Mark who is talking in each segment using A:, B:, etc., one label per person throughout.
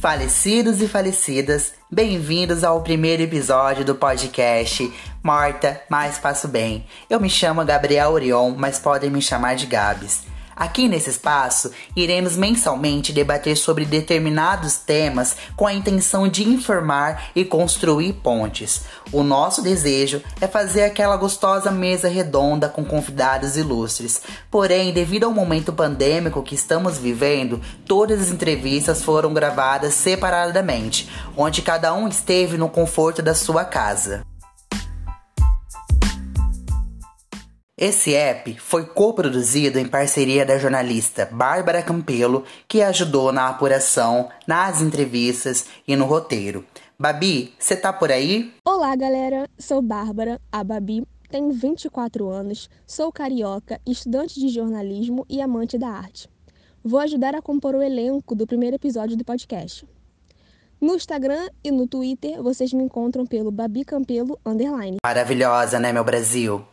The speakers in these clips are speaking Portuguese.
A: Falecidos e falecidas, bem-vindos ao primeiro episódio do podcast Morta, mas faço bem. Eu me chamo Gabriel Orion, mas podem me chamar de Gabs. Aqui nesse espaço, iremos mensalmente debater sobre determinados temas com a intenção de informar e construir pontes. O nosso desejo é fazer aquela gostosa mesa redonda com convidados ilustres. Porém, devido ao momento pandêmico que estamos vivendo, todas as entrevistas foram gravadas separadamente, onde cada um esteve no conforto da sua casa. Esse app foi coproduzido em parceria da jornalista Bárbara Campelo, que ajudou na apuração, nas entrevistas e no roteiro. Babi, você tá por aí?
B: Olá, galera. Sou Bárbara, a Babi. Tenho 24 anos, sou carioca, estudante de jornalismo e amante da arte. Vou ajudar a compor o elenco do primeiro episódio do podcast. No Instagram e no Twitter, vocês me encontram pelo Babi Campelo underline.
A: Maravilhosa, né, meu Brasil?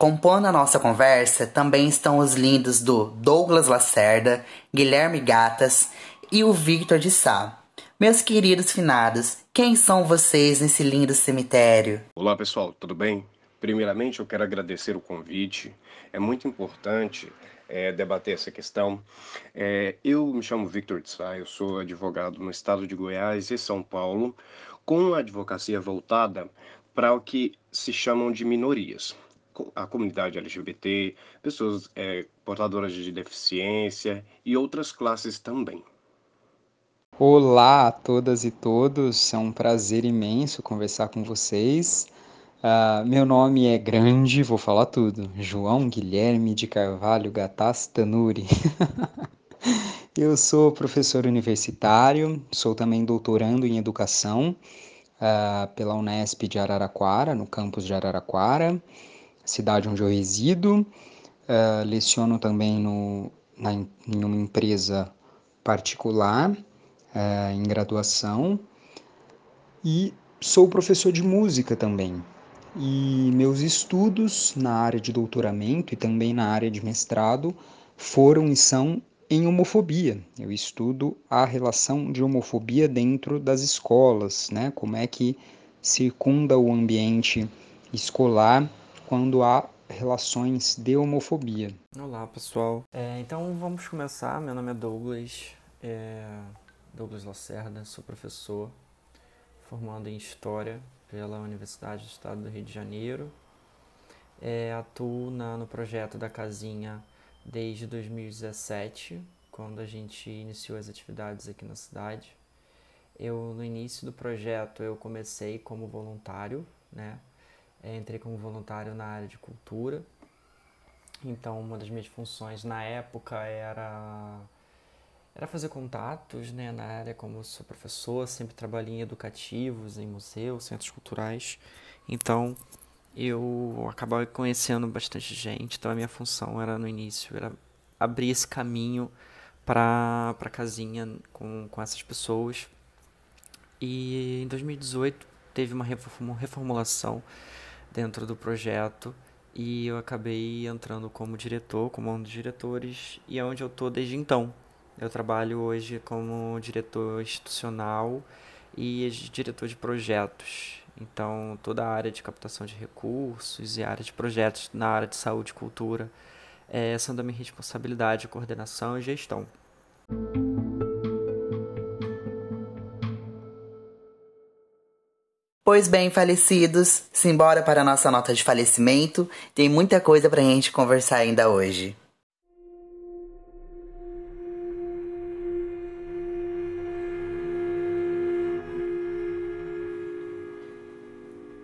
A: Compondo a nossa conversa também estão os lindos do Douglas Lacerda, Guilherme Gatas e o Victor de Sá. Meus queridos finados, quem são vocês nesse lindo cemitério?
C: Olá pessoal, tudo bem? Primeiramente eu quero agradecer o convite. É muito importante é, debater essa questão. É, eu me chamo Victor de Sá, eu sou advogado no estado de Goiás e São Paulo, com a advocacia voltada para o que se chamam de minorias a comunidade LGBT, pessoas é, portadoras de deficiência e outras classes também.
D: Olá a todas e todos, é um prazer imenso conversar com vocês. Uh, meu nome é grande, vou falar tudo. João Guilherme de Carvalho Gataz Tanuri. Eu sou professor universitário, sou também doutorando em educação uh, pela Unesp de Araraquara, no campus de Araraquara cidade onde eu resido. Uh, leciono também no, na, em uma empresa particular, uh, em graduação. E sou professor de música também. E meus estudos na área de doutoramento e também na área de mestrado foram e são em homofobia. Eu estudo a relação de homofobia dentro das escolas, né? Como é que circunda o ambiente escolar quando há relações de homofobia.
E: Olá pessoal, é, então vamos começar. Meu nome é Douglas, é, Douglas Lacerda, sou professor formando em História pela Universidade do Estado do Rio de Janeiro. É, atuo na, no projeto da Casinha desde 2017, quando a gente iniciou as atividades aqui na cidade. Eu no início do projeto eu comecei como voluntário, né? É, entrei como voluntário na área de cultura. Então, uma das minhas funções na época era era fazer contatos, né, na área como sou professor, sempre trabalhei em educativos, em museus, centros culturais. Então, eu acabava conhecendo bastante gente. Então, a minha função era no início era abrir esse caminho para para casinha com com essas pessoas. E em 2018 teve uma reformulação dentro do projeto e eu acabei entrando como diretor, como um dos diretores e é onde eu estou desde então. Eu trabalho hoje como diretor institucional e diretor de projetos. Então, toda a área de captação de recursos e área de projetos na área de saúde e cultura é, são da minha responsabilidade, coordenação e gestão.
A: Pois bem, falecidos, simbora para nossa nota de falecimento. Tem muita coisa pra gente conversar ainda hoje.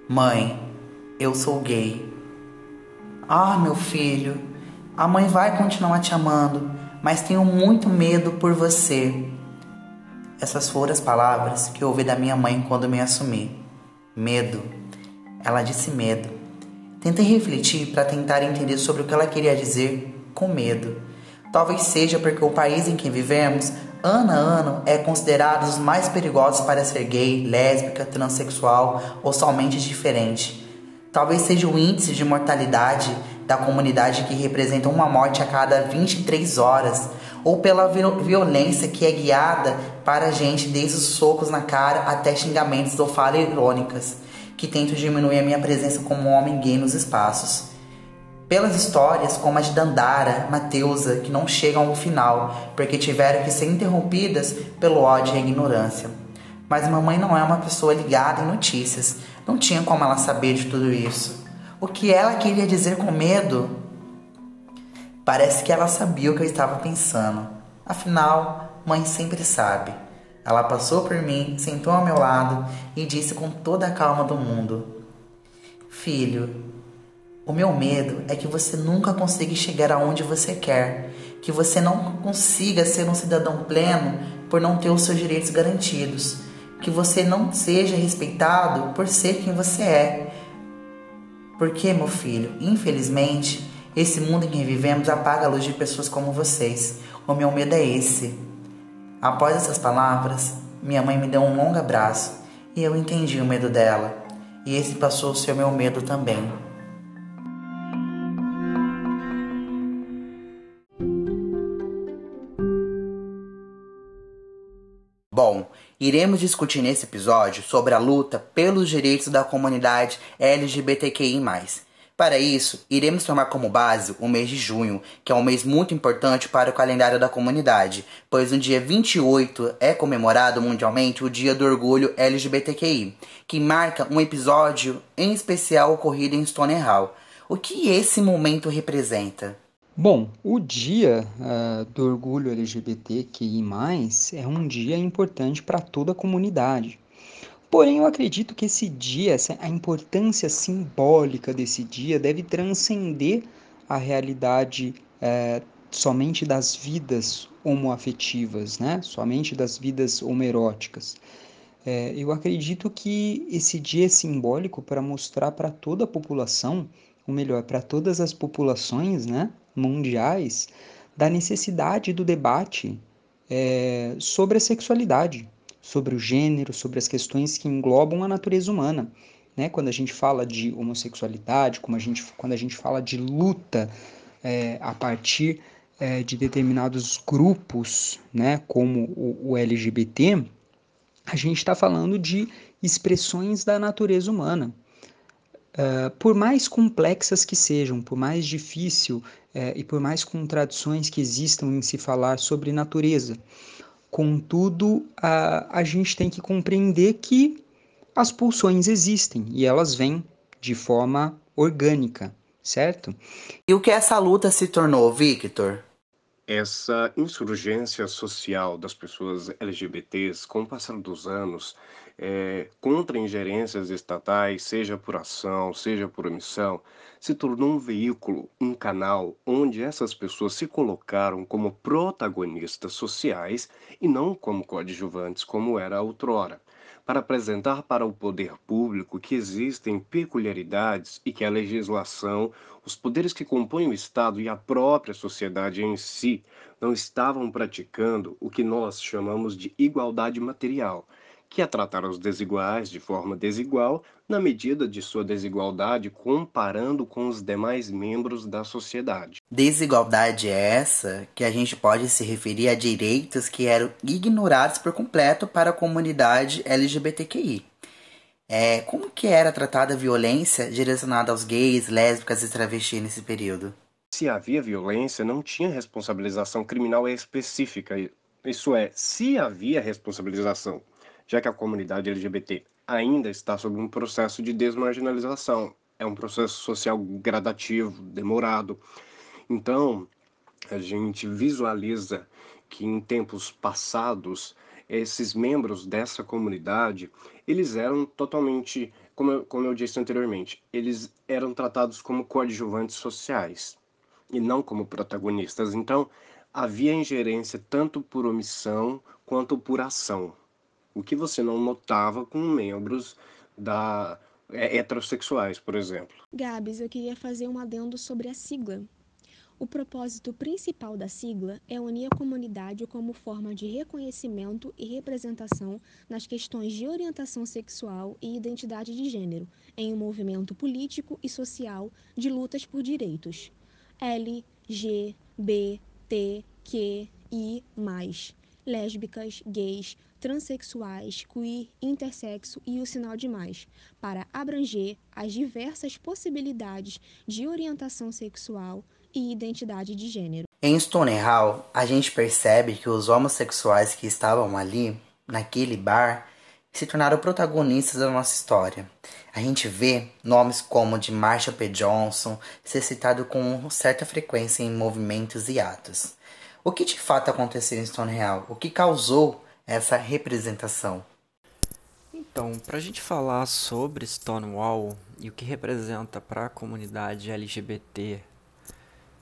A: Mãe, eu sou gay. Ah, meu filho, a mãe vai continuar te amando, mas tenho muito medo por você. Essas foram as palavras que ouvi da minha mãe quando me assumi. Medo. Ela disse medo. Tentei refletir para tentar entender sobre o que ela queria dizer com medo. Talvez seja porque o país em que vivemos, ano a ano, é considerado os mais perigosos para ser gay, lésbica, transexual ou somente diferente. Talvez seja o índice de mortalidade da comunidade que representa uma morte a cada 23 horas, ou pela violência que é guiada para a gente desde os socos na cara até xingamentos ou falas irônicas, que tentam diminuir a minha presença como homem gay nos espaços. Pelas histórias como a de Dandara, Mateusa, que não chegam ao final, porque tiveram que ser interrompidas pelo ódio e a ignorância. Mas mamãe não é uma pessoa ligada em notícias, não tinha como ela saber de tudo isso. O que ela queria dizer com medo? Parece que ela sabia o que eu estava pensando. Afinal, mãe sempre sabe. Ela passou por mim, sentou ao meu lado e disse com toda a calma do mundo: Filho, o meu medo é que você nunca consiga chegar aonde você quer, que você não consiga ser um cidadão pleno por não ter os seus direitos garantidos que você não seja respeitado por ser quem você é. Porque, meu filho, infelizmente, esse mundo em que vivemos apaga a luz de pessoas como vocês. O meu medo é esse. Após essas palavras, minha mãe me deu um longo abraço e eu entendi o medo dela. E esse passou a ser o meu medo também. Bom, iremos discutir nesse episódio sobre a luta pelos direitos da comunidade LGBTQI. Para isso, iremos tomar como base o mês de junho, que é um mês muito importante para o calendário da comunidade, pois no dia 28 é comemorado mundialmente o Dia do Orgulho LGBTQI, que marca um episódio em especial ocorrido em Stonehall. O que esse momento representa?
D: Bom, o Dia uh, do Orgulho LGBTQI+, é um dia importante para toda a comunidade. Porém, eu acredito que esse dia, a importância simbólica desse dia deve transcender a realidade uh, somente das vidas homoafetivas, né? somente das vidas homeróticas. É, eu acredito que esse dia é simbólico para mostrar para toda a população, ou melhor, para todas as populações, né, mundiais da necessidade do debate é, sobre a sexualidade, sobre o gênero, sobre as questões que englobam a natureza humana. Né? Quando a gente fala de homossexualidade, como a gente, quando a gente fala de luta é, a partir é, de determinados grupos, né, como o, o LGBT, a gente está falando de expressões da natureza humana. Uh, por mais complexas que sejam, por mais difícil uh, e por mais contradições que existam em se falar sobre natureza, contudo, uh, a gente tem que compreender que as pulsões existem e elas vêm de forma orgânica, certo?
A: E o que essa luta se tornou, Victor?
C: Essa insurgência social das pessoas LGBTs, com o passar dos anos, é, contra ingerências estatais, seja por ação, seja por omissão, se tornou um veículo, um canal onde essas pessoas se colocaram como protagonistas sociais e não como coadjuvantes, como era outrora. Para apresentar para o poder público que existem peculiaridades e que a legislação, os poderes que compõem o Estado e a própria sociedade em si não estavam praticando o que nós chamamos de igualdade material, que é tratar os desiguais de forma desigual na medida de sua desigualdade comparando com os demais membros da sociedade.
A: Desigualdade é essa que a gente pode se referir a direitos que eram ignorados por completo para a comunidade LGBTQI. É, como que era tratada a violência direcionada aos gays, lésbicas e travestis nesse período?
C: Se havia violência, não tinha responsabilização criminal específica. Isso é, se havia responsabilização, já que a comunidade LGBT ainda está sob um processo de desmarginalização. É um processo social gradativo, demorado. Então, a gente visualiza que em tempos passados esses membros dessa comunidade eles eram totalmente como eu, como eu disse anteriormente eles eram tratados como coadjuvantes sociais e não como protagonistas então havia ingerência tanto por omissão quanto por ação o que você não notava com membros da é, heterossexuais, por exemplo.
B: Gabs, eu queria fazer um adendo sobre a sigla. O propósito principal da sigla é unir a comunidade como forma de reconhecimento e representação nas questões de orientação sexual e identidade de gênero, em um movimento político e social de lutas por direitos. L, G, B, T, Q, I, mais. Lésbicas, gays, transexuais, queer, intersexo e o sinal de mais, para abranger as diversas possibilidades de orientação sexual e identidade de gênero.
A: Em Stonehall, a gente percebe que os homossexuais que estavam ali, naquele bar, se tornaram protagonistas da nossa história. A gente vê nomes como de Marshall P. Johnson ser citado com certa frequência em movimentos e atos. O que de fato aconteceu em Stonehall? O que causou essa representação?
E: Então, para a gente falar sobre Stonewall e o que representa para a comunidade LGBT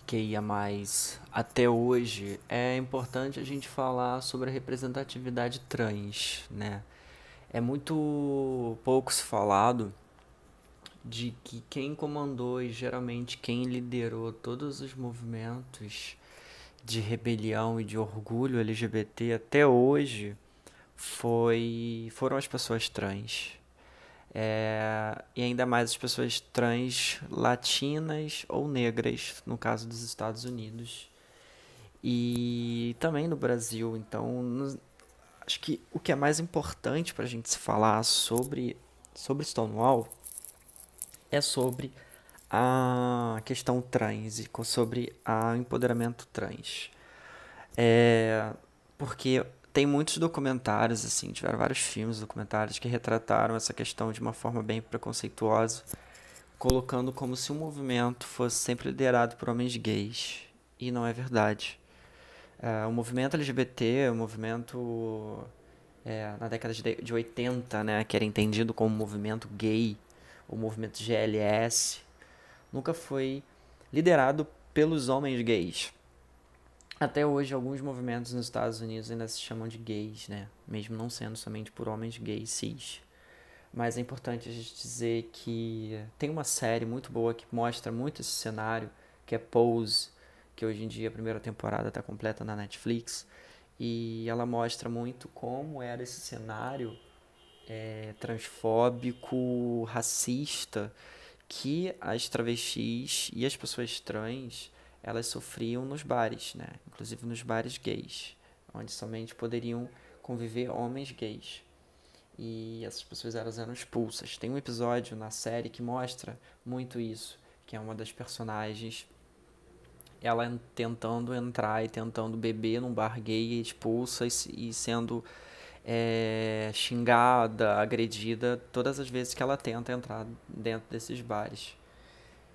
E: que ia mais até hoje, é importante a gente falar sobre a representatividade trans, né? É muito pouco se falado de que quem comandou e geralmente quem liderou todos os movimentos de rebelião e de orgulho LGBT até hoje foi foram as pessoas trans. É, e ainda mais as pessoas trans latinas ou negras, no caso dos Estados Unidos. E também no Brasil. Então, no, acho que o que é mais importante para a gente se falar sobre, sobre Stonewall é sobre a questão trans e sobre o empoderamento trans. É, porque tem muitos documentários, assim, tiveram vários filmes, documentários que retrataram essa questão de uma forma bem preconceituosa, colocando como se o movimento fosse sempre liderado por homens gays. E não é verdade. É, o movimento LGBT, o movimento é, na década de, de 80, né, que era entendido como movimento gay, o movimento GLS, nunca foi liderado pelos homens gays. Até hoje, alguns movimentos nos Estados Unidos ainda se chamam de gays, né? Mesmo não sendo somente por homens gays cis. Mas é importante a gente dizer que tem uma série muito boa que mostra muito esse cenário, que é Pose, que hoje em dia a primeira temporada está completa na Netflix. E ela mostra muito como era esse cenário é, transfóbico, racista, que as travestis e as pessoas trans elas sofriam nos bares, né? Inclusive nos bares gays, onde somente poderiam conviver homens gays. E essas pessoas elas eram expulsas. Tem um episódio na série que mostra muito isso, que é uma das personagens ela tentando entrar e tentando beber num bar gay expulsa e, e sendo é, xingada, agredida todas as vezes que ela tenta entrar dentro desses bares.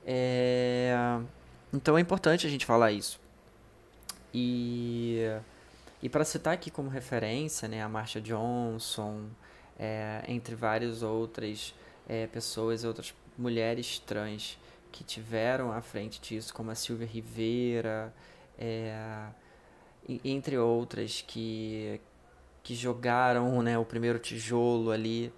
E: É, então é importante a gente falar isso. E, e para citar aqui como referência, né, a Marsha Johnson, é, entre várias outras é, pessoas, outras mulheres trans que tiveram à frente disso, como a Silvia Rivera, é, entre outras que, que jogaram né, o primeiro tijolo ali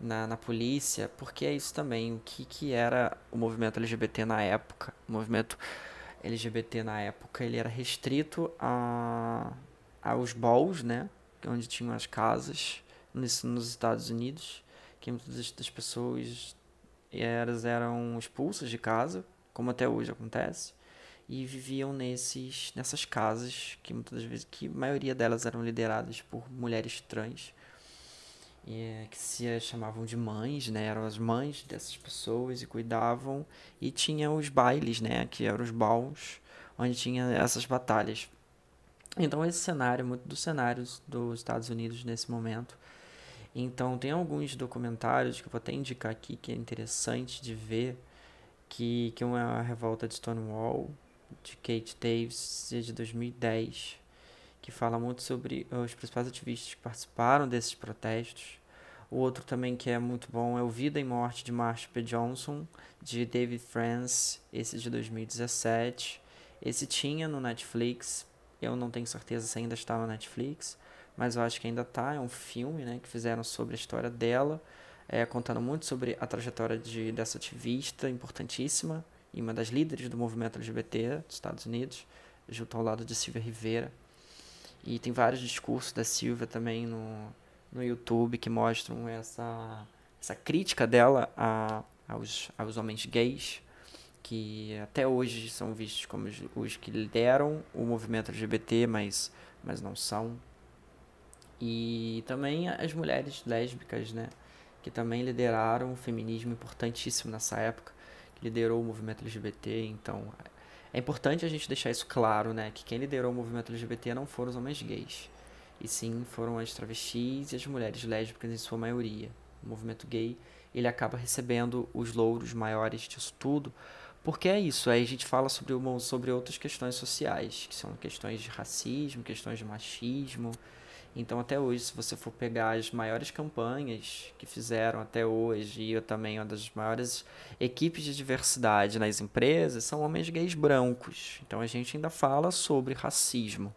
E: na, na polícia, porque é isso também, o que, que era o movimento LGBT na época. O movimento LGBT na época, ele era restrito a, aos balls, né, onde tinham as casas, nos, nos Estados Unidos, que muitas das pessoas eram expulsas de casa, como até hoje acontece, e viviam nesses, nessas casas que muitas vezes, que a maioria delas eram lideradas por mulheres trans, é, que se chamavam de mães, né? Eram as mães dessas pessoas e cuidavam. E tinha os bailes, né? Que eram os balls, onde tinha essas batalhas. Então esse cenário, muito dos cenários dos Estados Unidos nesse momento. Então tem alguns documentários que eu vou até indicar aqui que é interessante de ver, que, que uma é a revolta de Stonewall, de Kate Davis, de 2010 que fala muito sobre os principais ativistas que participaram desses protestos. O outro também que é muito bom é o Vida e Morte de Marsha P. Johnson, de David France, esse de 2017. Esse tinha no Netflix, eu não tenho certeza se ainda está no Netflix, mas eu acho que ainda está. É um filme né, que fizeram sobre a história dela, é, contando muito sobre a trajetória de, dessa ativista importantíssima, e uma das líderes do movimento LGBT dos Estados Unidos, junto ao lado de Silvia Rivera. E tem vários discursos da Silvia também no, no YouTube que mostram essa, essa crítica dela a, aos, aos homens gays, que até hoje são vistos como os, os que lideram o movimento LGBT, mas, mas não são. E também as mulheres lésbicas, né? Que também lideraram um feminismo importantíssimo nessa época, liderou o movimento LGBT. Então, é importante a gente deixar isso claro, né? Que quem liderou o movimento LGBT não foram os homens gays, e sim foram as travestis e as mulheres lésbicas em sua maioria. O movimento gay, ele acaba recebendo os louros maiores disso tudo, porque é isso, aí a gente fala sobre, sobre outras questões sociais, que são questões de racismo, questões de machismo, então, até hoje, se você for pegar as maiores campanhas que fizeram até hoje, e eu também uma das maiores equipes de diversidade nas empresas, são homens gays brancos. Então, a gente ainda fala sobre racismo.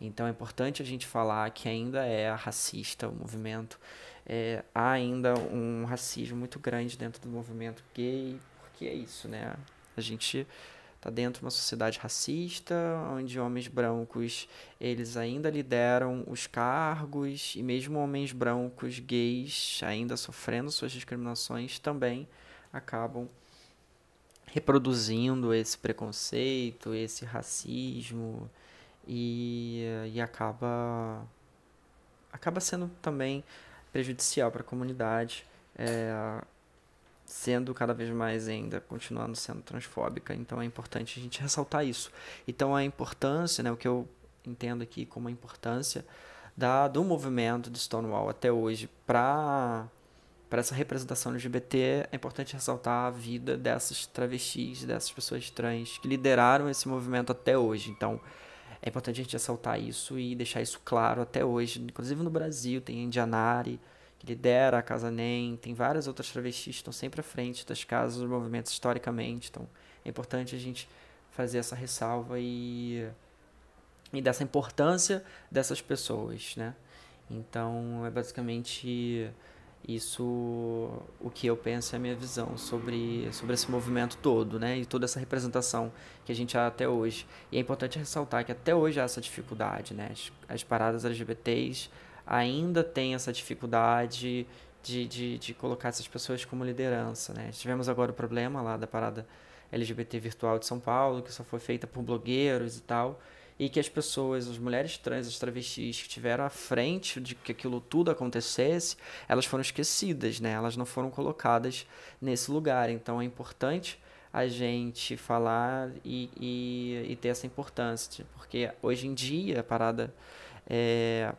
E: Então, é importante a gente falar que ainda é racista o movimento. É, há ainda um racismo muito grande dentro do movimento gay, porque é isso, né? A gente está dentro de uma sociedade racista, onde homens brancos eles ainda lideram os cargos e mesmo homens brancos gays ainda sofrendo suas discriminações também acabam reproduzindo esse preconceito, esse racismo e, e acaba acaba sendo também prejudicial para a comunidade. É, sendo cada vez mais ainda continuando sendo transfóbica. Então é importante a gente ressaltar isso. Então a importância, né, o que eu entendo aqui como a importância da, do movimento de Stonewall até hoje para para essa representação LGBT, é importante ressaltar a vida dessas travestis, dessas pessoas trans que lideraram esse movimento até hoje. Então, é importante a gente ressaltar isso e deixar isso claro até hoje. Inclusive no Brasil, tem a Indianari, lidera a Casa NEM, tem várias outras travestis que estão sempre à frente das casas dos movimentos historicamente, então é importante a gente fazer essa ressalva e, e dessa importância dessas pessoas, né? Então é basicamente isso o que eu penso é a minha visão sobre, sobre esse movimento todo, né? E toda essa representação que a gente há até hoje. E é importante ressaltar que até hoje há essa dificuldade, né? As, as paradas LGBTs ainda tem essa dificuldade de, de, de colocar essas pessoas como liderança. Né? Tivemos agora o problema lá da parada LGBT virtual de São Paulo, que só foi feita por blogueiros e tal, e que as pessoas, as mulheres trans, as travestis que estiveram à frente de que aquilo tudo acontecesse, elas foram esquecidas, né? Elas não foram colocadas nesse lugar. Então é importante a gente falar e, e, e ter essa importância, porque hoje em dia a parada é,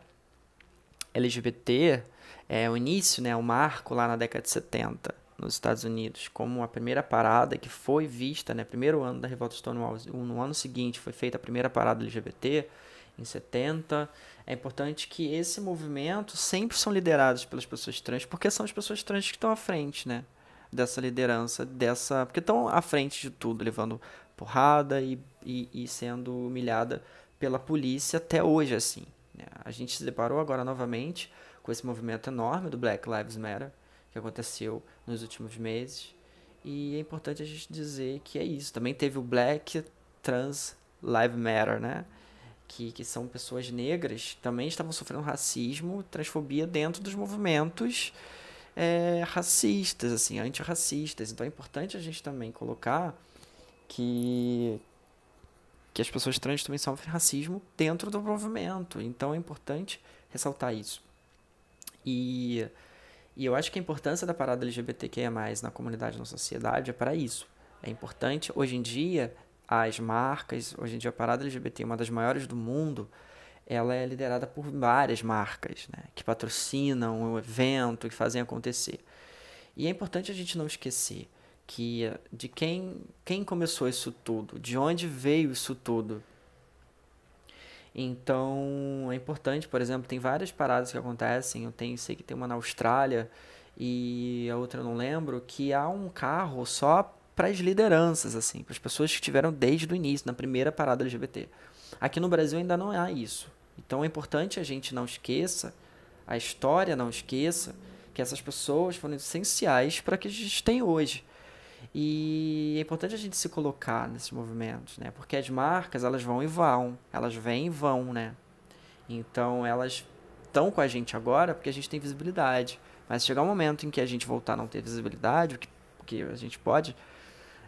E: LGBT, é, o início, né, o marco lá na década de 70 nos Estados Unidos, como a primeira parada que foi vista, né, primeiro ano da revolta Stonewall, no ano seguinte foi feita a primeira parada LGBT em 70. É importante que esse movimento sempre são liderados pelas pessoas trans, porque são as pessoas trans que estão à frente, né, dessa liderança, dessa, porque estão à frente de tudo, levando porrada e, e, e sendo humilhada pela polícia até hoje assim. Né? A gente se deparou agora novamente com esse movimento enorme do Black Lives Matter que aconteceu nos últimos meses. E é importante a gente dizer que é isso. Também teve o Black Trans Lives Matter, né? Que, que são pessoas negras também estavam sofrendo racismo, transfobia dentro dos movimentos é, racistas, assim, antirracistas. Então é importante a gente também colocar que, que as pessoas trans também sofrem racismo dentro do movimento. Então é importante ressaltar isso. E, e eu acho que a importância da parada LGBTQIA+, na comunidade, na sociedade, é para isso. É importante, hoje em dia, as marcas, hoje em dia a parada LGBT, uma das maiores do mundo, ela é liderada por várias marcas, né, que patrocinam o evento, que fazem acontecer. E é importante a gente não esquecer que de quem, quem começou isso tudo, de onde veio isso tudo. Então é importante, por exemplo, tem várias paradas que acontecem. Eu tenho, sei que tem uma na Austrália e a outra eu não lembro, que há um carro só para as lideranças, assim, para as pessoas que estiveram desde o início, na primeira parada LGBT. Aqui no Brasil ainda não há isso. Então é importante a gente não esqueça, a história não esqueça, que essas pessoas foram essenciais para que a gente tem hoje. E é importante a gente se colocar nesses movimentos, né? Porque as marcas, elas vão e vão, elas vêm e vão, né? Então, elas estão com a gente agora porque a gente tem visibilidade. Mas chegar um momento em que a gente voltar a não ter visibilidade, o que, que a gente pode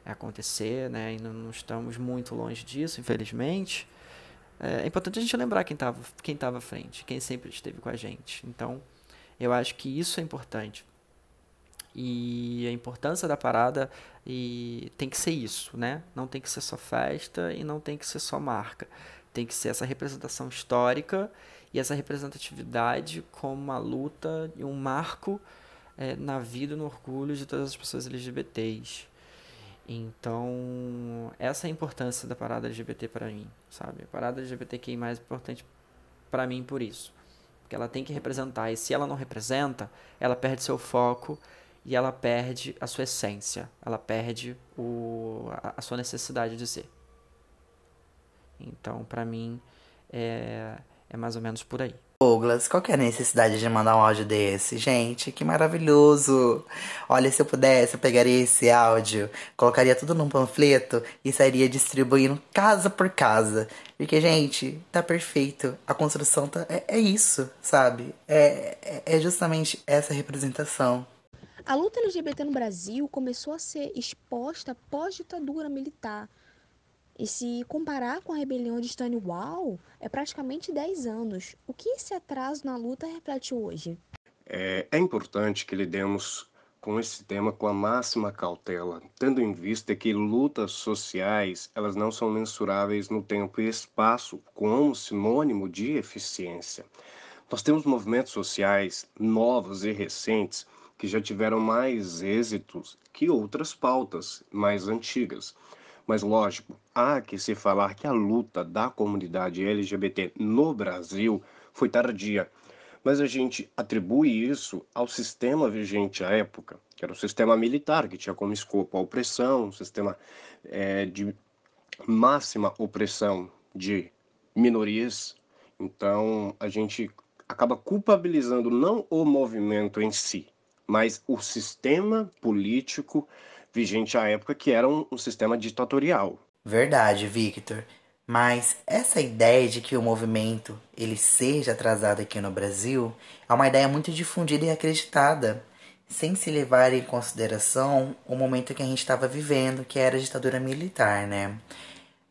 E: acontecer, né? E não, não estamos muito longe disso, infelizmente. É, é importante a gente lembrar quem estava quem tava à frente, quem sempre esteve com a gente. Então, eu acho que isso é importante. E a importância da parada e tem que ser isso, né? Não tem que ser só festa e não tem que ser só marca. Tem que ser essa representação histórica e essa representatividade como uma luta e um marco é, na vida e no orgulho de todas as pessoas LGBTs. Então, essa é a importância da parada LGBT para mim, sabe? A parada é mais importante para mim por isso. Porque ela tem que representar, e se ela não representa, ela perde seu foco e ela perde a sua essência, ela perde o, a, a sua necessidade de ser. Então, para mim, é, é mais ou menos por aí.
A: Douglas, qual que é a necessidade de mandar um áudio desse? Gente, que maravilhoso! Olha, se eu pudesse, eu pegaria esse áudio, colocaria tudo num panfleto e sairia distribuindo casa por casa. Porque, gente, tá perfeito. A construção tá, é, é isso, sabe? É, é, é justamente essa representação.
B: A luta LGBT no Brasil começou a ser exposta pós-ditadura militar. E se comparar com a rebelião de Stonewall, é praticamente 10 anos. O que esse atraso na luta reflete hoje?
C: É, é importante que lidemos com esse tema com a máxima cautela, tendo em vista que lutas sociais elas não são mensuráveis no tempo e espaço como sinônimo de eficiência. Nós temos movimentos sociais novos e recentes que já tiveram mais êxitos que outras pautas mais antigas. Mas, lógico, há que se falar que a luta da comunidade LGBT no Brasil foi tardia. Mas a gente atribui isso ao sistema vigente à época, que era o sistema militar, que tinha como escopo a opressão, um sistema é, de máxima opressão de minorias. Então, a gente acaba culpabilizando não o movimento em si, mas o sistema político vigente à época, que era um, um sistema ditatorial.
A: Verdade, Victor. Mas essa ideia de que o movimento ele seja atrasado aqui no Brasil é uma ideia muito difundida e acreditada, sem se levar em consideração o momento que a gente estava vivendo, que era a ditadura militar, né?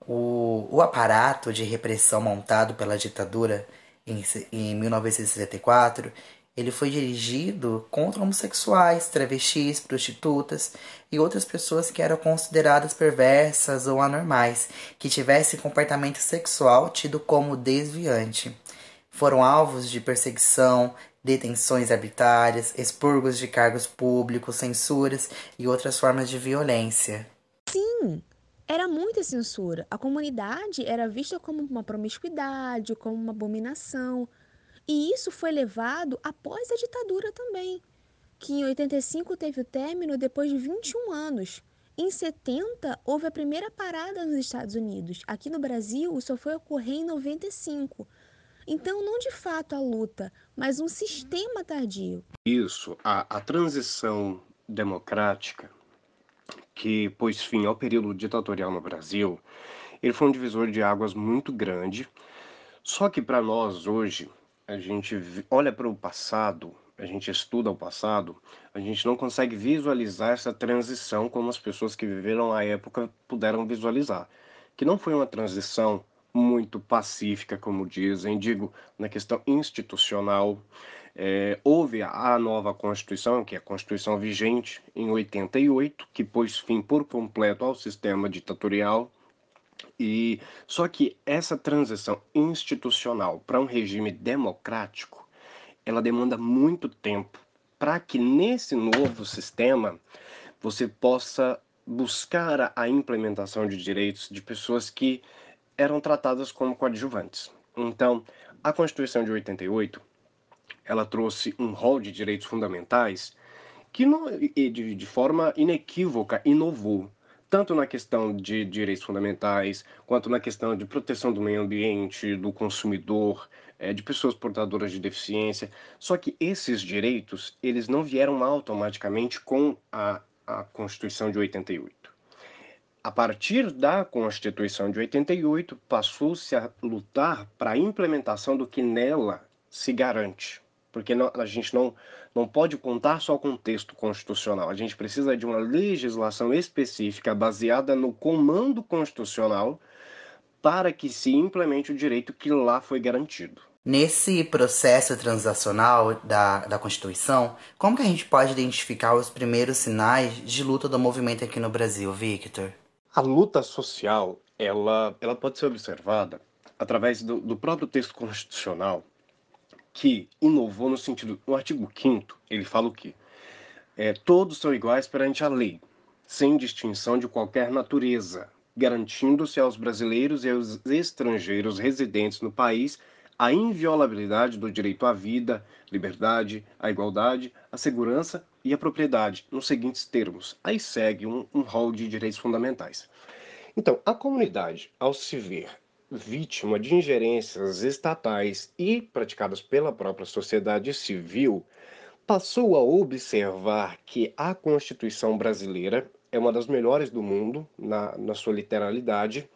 A: O, o aparato de repressão montado pela ditadura em, em 1964 ele foi dirigido contra homossexuais, travestis, prostitutas e outras pessoas que eram consideradas perversas ou anormais, que tivessem comportamento sexual tido como desviante. Foram alvos de perseguição, detenções arbitrárias, expurgos de cargos públicos, censuras e outras formas de violência.
B: Sim, era muita censura. A comunidade era vista como uma promiscuidade, como uma abominação. E isso foi levado após a ditadura também, que em 85 teve o término depois de 21 anos. Em 70, houve a primeira parada nos Estados Unidos. Aqui no Brasil, só foi ocorrer em 95. Então, não de fato a luta, mas um sistema tardio.
C: Isso, a, a transição democrática que pôs fim ao período ditatorial no Brasil, ele foi um divisor de águas muito grande. Só que para nós hoje, a gente olha para o passado, a gente estuda o passado, a gente não consegue visualizar essa transição como as pessoas que viveram a época puderam visualizar. Que não foi uma transição muito pacífica, como dizem, digo, na questão institucional. É, houve a nova Constituição, que é a Constituição vigente em 88, que pôs fim por completo ao sistema ditatorial e só que essa transição institucional para um regime democrático, ela demanda muito tempo para que nesse novo sistema você possa buscar a implementação de direitos de pessoas que eram tratadas como coadjuvantes. Então, a Constituição de 88, ela trouxe um rol de direitos fundamentais que de forma inequívoca inovou tanto na questão de direitos fundamentais, quanto na questão de proteção do meio ambiente, do consumidor, é, de pessoas portadoras de deficiência. Só que esses direitos, eles não vieram automaticamente com a a Constituição de 88. A partir da Constituição de 88, passou-se a lutar para a implementação do que nela se garante. Porque a gente não, não pode contar só com o texto constitucional. A gente precisa de uma legislação específica baseada no comando constitucional para que se implemente o direito que lá foi garantido.
A: Nesse processo transacional da, da Constituição, como que a gente pode identificar os primeiros sinais de luta do movimento aqui no Brasil, Victor?
C: A luta social, ela, ela pode ser observada através do, do próprio texto constitucional, que inovou no sentido, no artigo 5 ele fala o quê? É, todos são iguais perante a lei, sem distinção de qualquer natureza, garantindo-se aos brasileiros e aos estrangeiros residentes no país a inviolabilidade do direito à vida, liberdade, à igualdade, à segurança e à propriedade, nos seguintes termos. Aí segue um, um rol de direitos fundamentais. Então, a comunidade, ao se ver vítima de ingerências estatais e praticadas pela própria sociedade civil, passou a observar que a Constituição brasileira é uma das melhores do mundo na, na sua literalidade,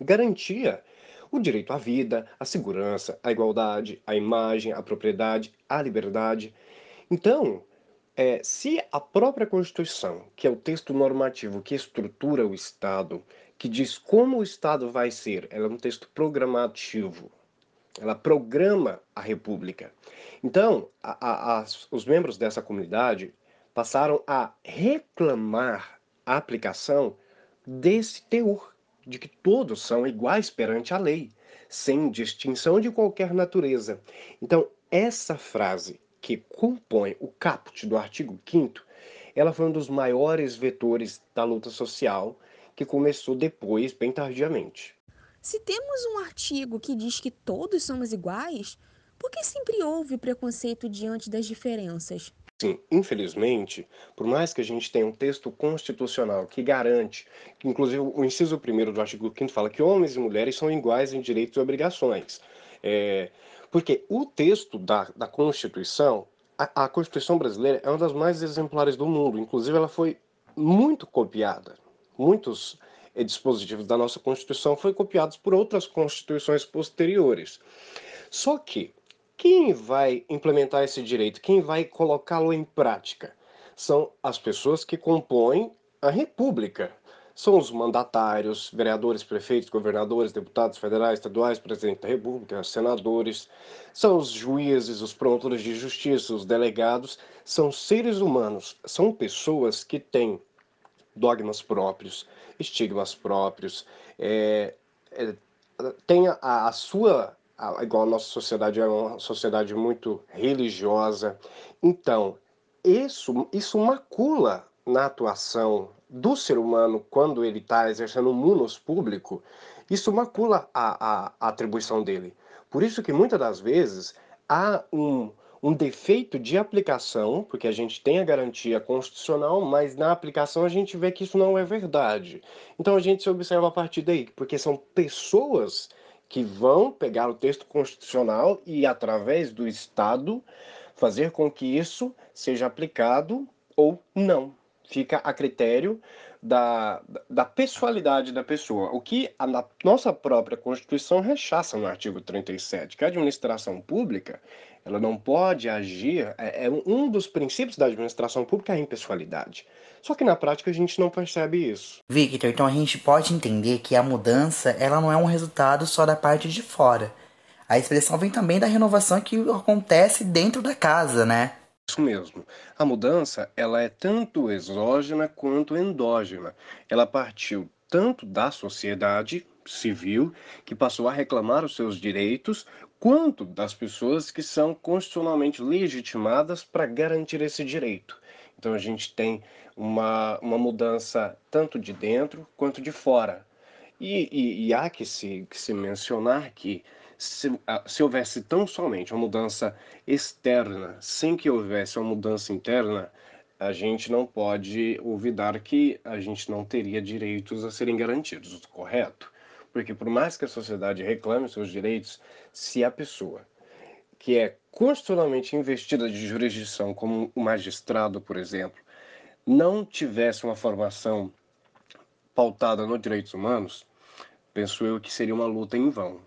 C: garantia o direito à vida, à segurança, à igualdade, à imagem, à propriedade, à liberdade. Então, é, se a própria Constituição, que é o texto normativo que estrutura o Estado, que diz como o Estado vai ser, ela é um texto programativo, ela programa a República. Então, a, a, os membros dessa comunidade passaram a reclamar a aplicação desse teor de que todos são iguais perante a lei, sem distinção de qualquer natureza. Então, essa frase que compõe o caput do artigo 5 ela foi um dos maiores vetores da luta social que começou depois, bem tardiamente.
B: Se temos um artigo que diz que todos somos iguais, por que sempre houve preconceito diante das diferenças?
C: Sim, infelizmente, por mais que a gente tenha um texto constitucional que garante, que inclusive o inciso 1 do artigo 5 fala que homens e mulheres são iguais em direitos e obrigações. É, porque o texto da, da Constituição, a, a Constituição brasileira é uma das mais exemplares do mundo, inclusive ela foi muito copiada. Muitos eh, dispositivos da nossa Constituição foram copiados por outras constituições posteriores. Só que quem vai implementar esse direito, quem vai colocá-lo em prática, são as pessoas que compõem a República. São os mandatários, vereadores, prefeitos, governadores, deputados federais, estaduais, presidente da República, senadores, são os juízes, os promotores de justiça, os delegados, são seres humanos, são pessoas que têm dogmas próprios, estigmas próprios, é, é, tem a, a sua igual a nossa sociedade é uma sociedade muito religiosa. Então, isso, isso macula na atuação do ser humano quando ele está exercendo um munus público, isso macula a, a, a, atribuição dele. Por isso que muitas das vezes há um, um defeito de aplicação, porque a gente tem a garantia constitucional, mas na aplicação a gente vê que isso não é verdade. Então a gente se observa a partir daí, porque são pessoas que vão pegar o texto constitucional e, através do Estado, fazer com que isso seja aplicado ou não. Fica a critério da, da pessoalidade da pessoa. O que a nossa própria Constituição rechaça no artigo 37, que a administração pública ela não pode agir, é, é um dos princípios da administração pública é a impessoalidade. Só que na prática a gente não percebe isso.
A: Victor, então a gente pode entender que a mudança ela não é um resultado só da parte de fora. A expressão vem também da renovação que acontece dentro da casa, né?
C: Isso mesmo. A mudança, ela é tanto exógena quanto endógena. Ela partiu tanto da sociedade civil, que passou a reclamar os seus direitos, quanto das pessoas que são constitucionalmente legitimadas para garantir esse direito. Então a gente tem uma, uma mudança tanto de dentro quanto de fora. E, e, e há que se, que se mencionar que se, se houvesse tão somente uma mudança externa, sem que houvesse uma mudança interna, a gente não pode olvidar que a gente não teria direitos a serem garantidos, correto? Porque por mais que a sociedade reclame seus direitos, se a pessoa que é constitucionalmente investida de jurisdição, como o magistrado, por exemplo, não tivesse uma formação pautada nos direitos humanos, penso eu que seria uma luta em vão.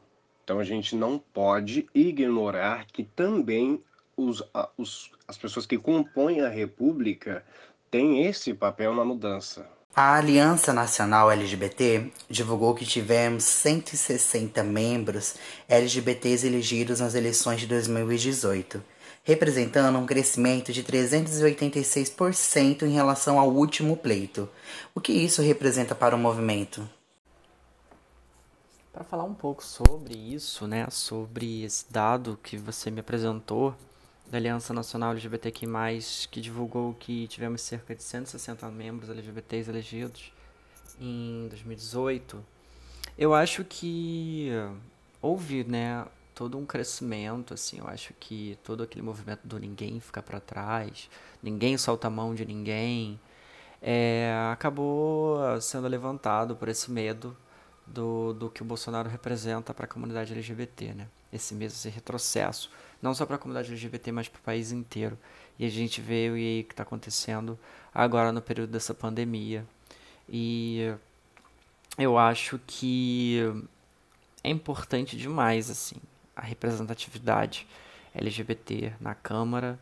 C: Então a gente não pode ignorar que também os, os, as pessoas que compõem a República têm esse papel na mudança.
A: A Aliança Nacional LGBT divulgou que tivemos 160 membros LGBTs elegidos nas eleições de 2018, representando um crescimento de 386% em relação ao último pleito. O que isso representa para o movimento?
E: Para falar um pouco sobre isso, né, sobre esse dado que você me apresentou, da Aliança Nacional LGBTQ+, que divulgou que tivemos cerca de 160 membros LGBTs elegidos em 2018, eu acho que houve, né, todo um crescimento, assim, eu acho que todo aquele movimento do ninguém ficar para trás, ninguém solta a mão de ninguém, é, acabou sendo levantado por esse medo do, do que o Bolsonaro representa para a comunidade LGBT, né? Esse mesmo esse retrocesso, não só para a comunidade LGBT, mas para o país inteiro. E a gente vê o que está acontecendo agora no período dessa pandemia. E eu acho que é importante demais assim a representatividade LGBT na Câmara,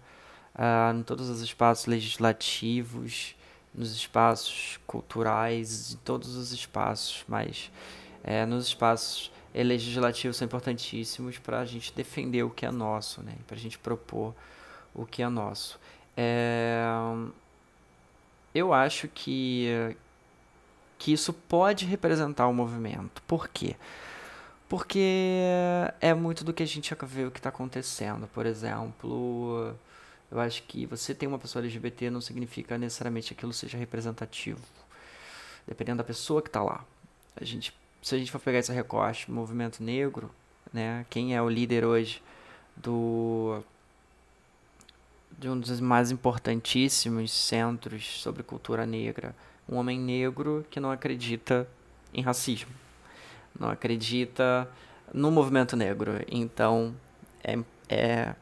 E: uh, em todos os espaços legislativos, nos espaços culturais, em todos os espaços, mas é, nos espaços legislativos são importantíssimos para a gente defender o que é nosso, né? para a gente propor o que é nosso. É, eu acho que, que isso pode representar o movimento. Por quê? Porque é muito do que a gente vê o que está acontecendo. Por exemplo, eu acho que você tem uma pessoa LGBT não significa necessariamente aquilo seja representativo. Dependendo da pessoa que está lá. A gente, se a gente for pegar esse recorte, movimento negro, né? Quem é o líder hoje do de um dos mais importantíssimos centros sobre cultura negra, um homem negro que não acredita em racismo, não acredita no movimento negro. Então é, é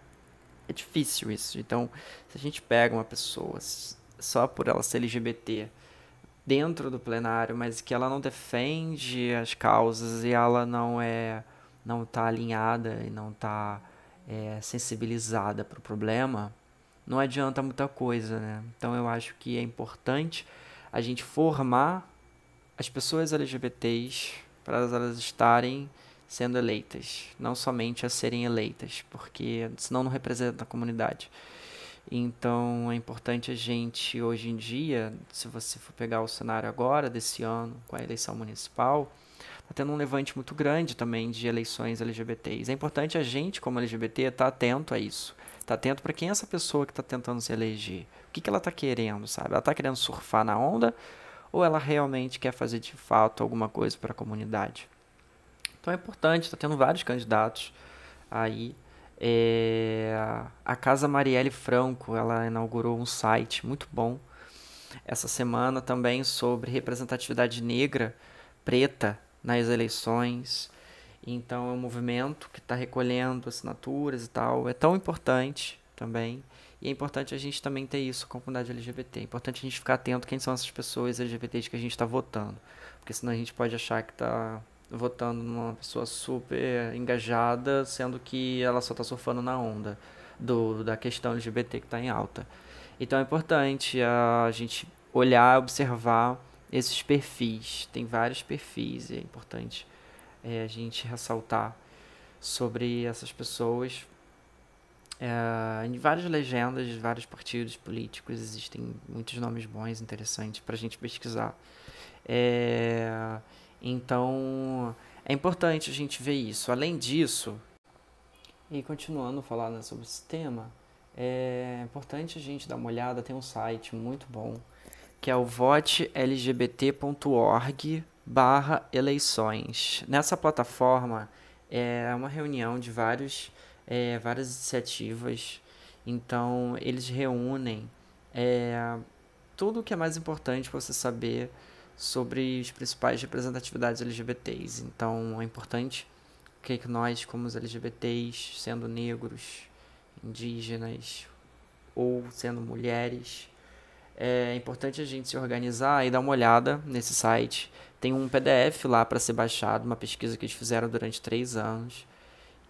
E: é difícil isso. Então, se a gente pega uma pessoa só por ela ser LGBT dentro do plenário, mas que ela não defende as causas e ela não é não está alinhada e não está é, sensibilizada para o problema, não adianta muita coisa, né? Então eu acho que é importante a gente formar as pessoas LGBTs para elas estarem sendo eleitas, não somente a serem eleitas, porque senão não representa a comunidade. Então é importante a gente, hoje em dia, se você for pegar o cenário agora, desse ano, com a eleição municipal, está tendo um levante muito grande também de eleições LGBTs. É importante a gente, como LGBT, estar tá atento a isso. Estar tá atento para quem é essa pessoa que está tentando se eleger. O que, que ela está querendo, sabe? Ela está querendo surfar na onda ou ela realmente quer fazer de fato alguma coisa para a comunidade? Então é importante, está tendo vários candidatos aí. É, a Casa Marielle Franco, ela inaugurou um site muito bom essa semana também sobre representatividade negra, preta nas eleições. Então é um movimento que está recolhendo assinaturas e tal. É tão importante também. E é importante a gente também ter isso com a comunidade LGBT. É importante a gente ficar atento quem são essas pessoas LGBTs que a gente está votando. Porque senão a gente pode achar que está votando numa pessoa super engajada, sendo que ela só está surfando na onda do, da questão LGBT que está em alta. Então é importante a gente olhar, observar esses perfis. Tem vários perfis e é importante é, a gente ressaltar sobre essas pessoas. É, em várias legendas de vários partidos políticos existem muitos nomes bons, interessantes para a gente pesquisar. É, então, é importante a gente ver isso. Além disso, e continuando falar né, sobre esse tema, é importante a gente dar uma olhada, tem um site muito bom, que é o votelgbt.org barra eleições. Nessa plataforma é uma reunião de vários, é, várias iniciativas, então eles reúnem é, tudo o que é mais importante para você saber sobre as principais representatividades LGBTs. Então é importante que nós, como os LGBTs, sendo negros, indígenas ou sendo mulheres, é importante a gente se organizar e dar uma olhada nesse site. Tem um PDF lá para ser baixado, uma pesquisa que eles fizeram durante três anos,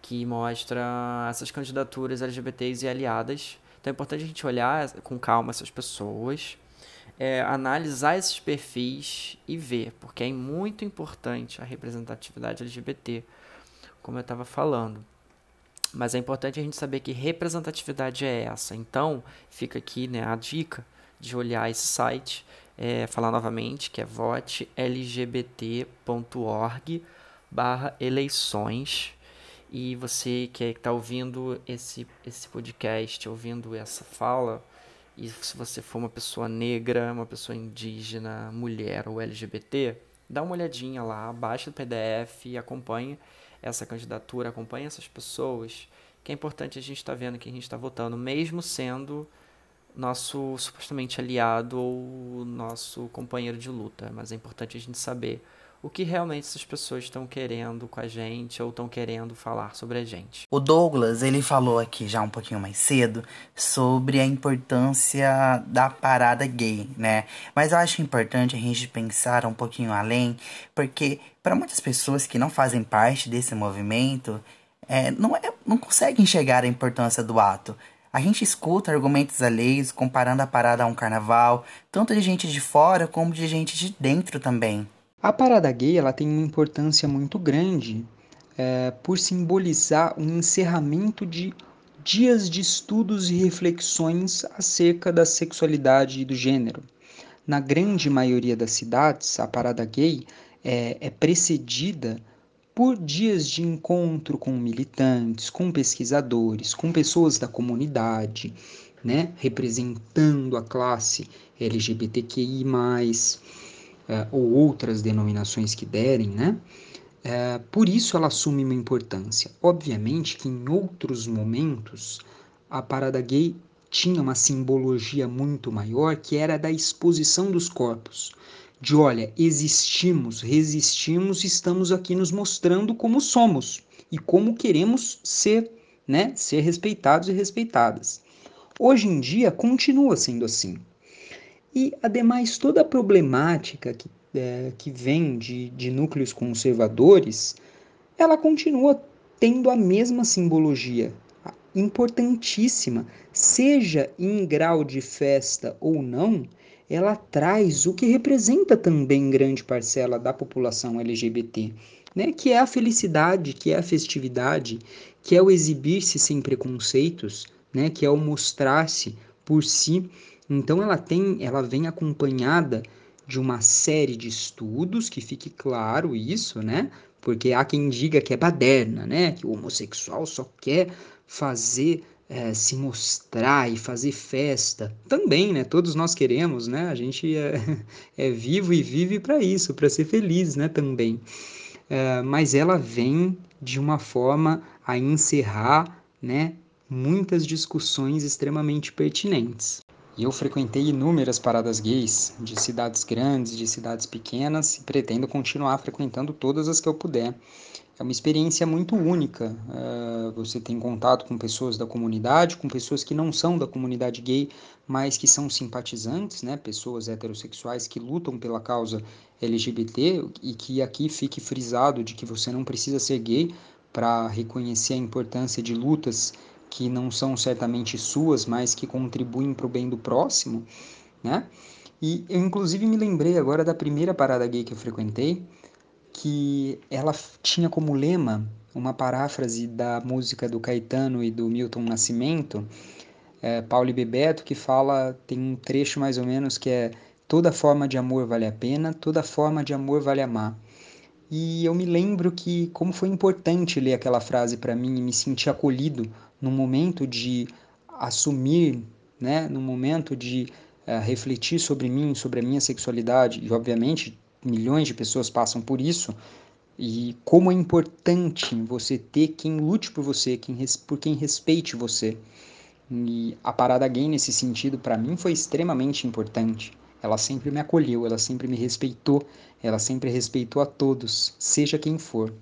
E: que mostra essas candidaturas LGBTs e aliadas. Então é importante a gente olhar com calma essas pessoas, é, analisar esses perfis e ver, porque é muito importante a representatividade LGBT, como eu estava falando. Mas é importante a gente saber que representatividade é essa. Então, fica aqui né, a dica de olhar esse site, é, falar novamente que é votelgbt.org barra eleições. E você que está ouvindo esse, esse podcast, ouvindo essa fala, e se você for uma pessoa negra, uma pessoa indígena, mulher ou LGBT, dá uma olhadinha lá, baixa o PDF e acompanhe essa candidatura, acompanhe essas pessoas, que é importante a gente estar tá vendo que a gente está votando, mesmo sendo nosso supostamente aliado ou nosso companheiro de luta. Mas é importante a gente saber o que realmente essas pessoas estão querendo com a gente ou estão querendo falar sobre a gente.
A: O Douglas, ele falou aqui já um pouquinho mais cedo sobre a importância da parada gay, né? Mas eu acho importante a gente pensar um pouquinho além, porque para muitas pessoas que não fazem parte desse movimento, é, não, é, não conseguem enxergar a importância do ato. A gente escuta argumentos alheios comparando a parada a um carnaval, tanto de gente de fora como de gente de dentro também.
D: A parada gay ela tem uma importância muito grande é, por simbolizar um encerramento de dias de estudos e reflexões acerca da sexualidade e do gênero. Na grande maioria das cidades, a parada gay é, é precedida por dias de encontro com militantes, com pesquisadores, com pessoas da comunidade, né, representando a classe LGBTQI+, é, ou outras denominações que derem, né? É, por isso ela assume uma importância. Obviamente que em outros momentos a parada gay tinha uma simbologia muito maior, que era da exposição dos corpos. De olha, existimos, resistimos, estamos aqui nos mostrando como somos e como queremos ser, né? Ser respeitados e respeitadas. Hoje em dia continua sendo assim. E, ademais, toda a problemática que, é, que vem de, de núcleos conservadores, ela continua tendo a mesma simbologia, importantíssima, seja em grau de festa ou não, ela traz o que representa também grande parcela da população LGBT, né? que é a felicidade, que é a festividade, que é o exibir-se sem preconceitos, né? que é o mostrar-se por si então ela tem, ela vem acompanhada de uma série de estudos, que fique claro isso, né? Porque há quem diga que é baderna, né? Que o homossexual só quer fazer é, se mostrar e fazer festa. Também, né? Todos nós queremos, né? A gente é, é vivo e vive para isso, para ser feliz, né? Também. É, mas ela vem de uma forma a encerrar, né? Muitas discussões extremamente pertinentes. Eu frequentei inúmeras paradas gays, de cidades grandes, de cidades pequenas, e pretendo continuar frequentando todas as que eu puder. É uma experiência muito única. Uh, você tem contato com pessoas da comunidade, com pessoas que não são da comunidade gay, mas que são simpatizantes, né? pessoas heterossexuais que lutam pela causa LGBT, e que aqui fique frisado de que você não precisa ser gay para reconhecer a importância de lutas que não são certamente suas, mas que contribuem para o bem do próximo, né? E eu inclusive me lembrei agora da primeira parada gay que eu frequentei, que ela tinha como lema uma paráfrase da música do Caetano e do Milton Nascimento, é, Paulo e Bebeto, que fala, tem um trecho mais ou menos que é toda forma de amor vale a pena, toda forma de amor vale amar. E eu me lembro que como foi importante ler aquela frase para mim e me sentir acolhido no momento de assumir, né, no momento de uh, refletir sobre mim, sobre a minha sexualidade, e obviamente milhões de pessoas passam por isso, e como é importante você ter quem lute por você, quem, por quem respeite você. E a parada gay nesse sentido para mim foi extremamente importante. Ela sempre me acolheu, ela sempre me respeitou, ela sempre respeitou a todos, seja quem for.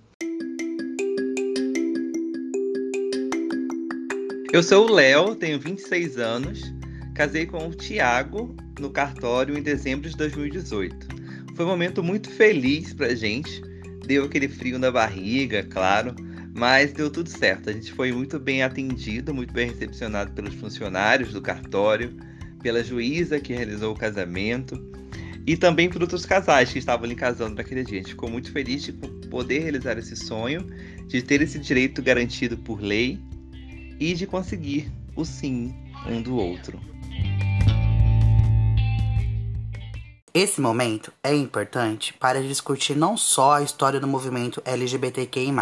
F: Eu sou o Léo, tenho 26 anos, casei com o Tiago no cartório em dezembro de 2018. Foi um momento muito feliz pra gente, deu aquele frio na barriga, claro, mas deu tudo certo. A gente foi muito bem atendido, muito bem recepcionado pelos funcionários do cartório, pela juíza que realizou o casamento e também por outros casais que estavam ali casando naquele dia. A gente ficou muito feliz de poder realizar esse sonho, de ter esse direito garantido por lei e de conseguir o sim um do outro.
A: Esse momento é importante para discutir não só a história do movimento LGBTQI,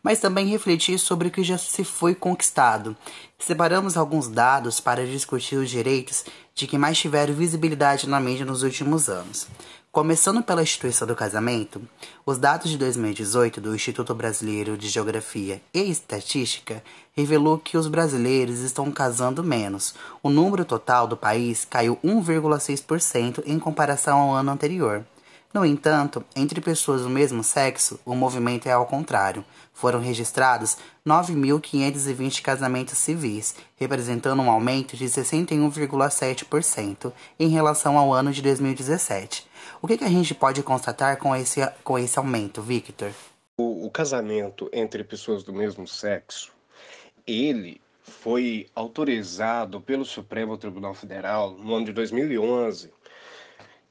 A: mas também refletir sobre o que já se foi conquistado. Separamos alguns dados para discutir os direitos de que mais tiveram visibilidade na mídia nos últimos anos. Começando pela instituição do casamento, os dados de 2018 do Instituto Brasileiro de Geografia e Estatística revelou que os brasileiros estão casando menos. O número total do país caiu 1,6% em comparação ao ano anterior. No entanto, entre pessoas do mesmo sexo, o movimento é ao contrário. Foram registrados 9.520 casamentos civis, representando um aumento de 61,7% em relação ao ano de 2017. O que, que, a gente pode constatar com esse, com esse aumento, Victor?
C: O, o casamento entre pessoas do mesmo sexo, ele foi autorizado pelo Supremo Tribunal Federal no ano de 2011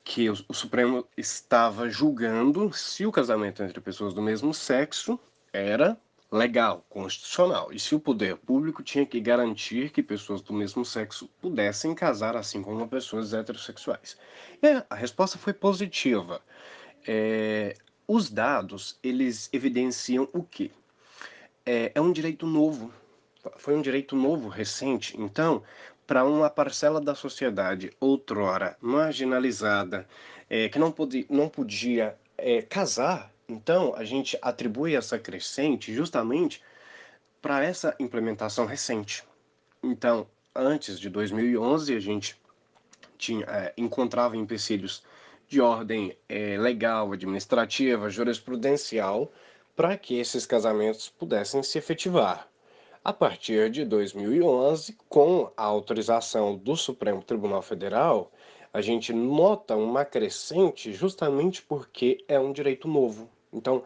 C: que o, Supremo estava julgando se o casamento entre pessoas do mesmo sexo era legal, constitucional, e se o poder público tinha que garantir que pessoas do mesmo sexo pudessem casar assim como pessoas heterossexuais. E a resposta foi positiva. É, os dados, eles evidenciam o quê? É, é um direito novo, foi um direito novo, recente, então para uma parcela da sociedade outrora marginalizada, é, que não, podia, não podia é, casar, então a gente atribui essa crescente justamente para essa implementação recente. Então, antes de 2011, a gente tinha, é, encontrava empecilhos de ordem é, legal, administrativa, jurisprudencial, para que esses casamentos pudessem se efetivar a partir de 2011, com a autorização do Supremo Tribunal Federal, a gente nota uma crescente justamente porque é um direito novo. Então,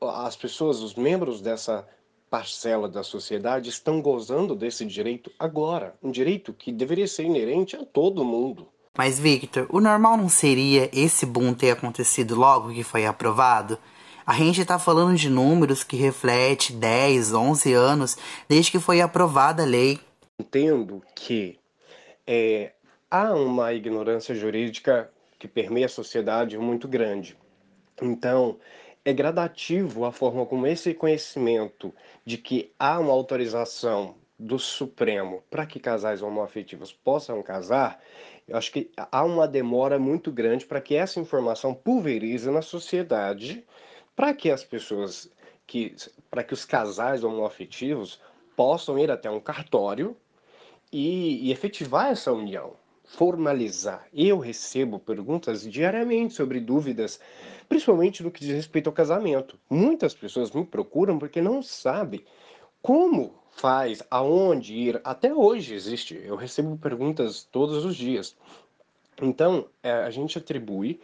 C: as pessoas, os membros dessa parcela da sociedade estão gozando desse direito agora, um direito que deveria ser inerente a todo mundo.
A: Mas, Victor, o normal não seria esse boom ter acontecido logo que foi aprovado? A gente está falando de números que refletem 10, 11 anos desde que foi aprovada a lei.
C: Entendo que é, há uma ignorância jurídica que permeia a sociedade muito grande. Então, é gradativo a forma como esse conhecimento de que há uma autorização do Supremo para que casais homoafetivos possam casar, eu acho que há uma demora muito grande para que essa informação pulverize na sociedade para que as pessoas que para que os casais homoafetivos possam ir até um cartório e, e efetivar essa união, formalizar. Eu recebo perguntas diariamente sobre dúvidas, principalmente no que diz respeito ao casamento. Muitas pessoas me procuram porque não sabem como faz, aonde ir. Até hoje existe. Eu recebo perguntas todos os dias. Então, é, a gente atribui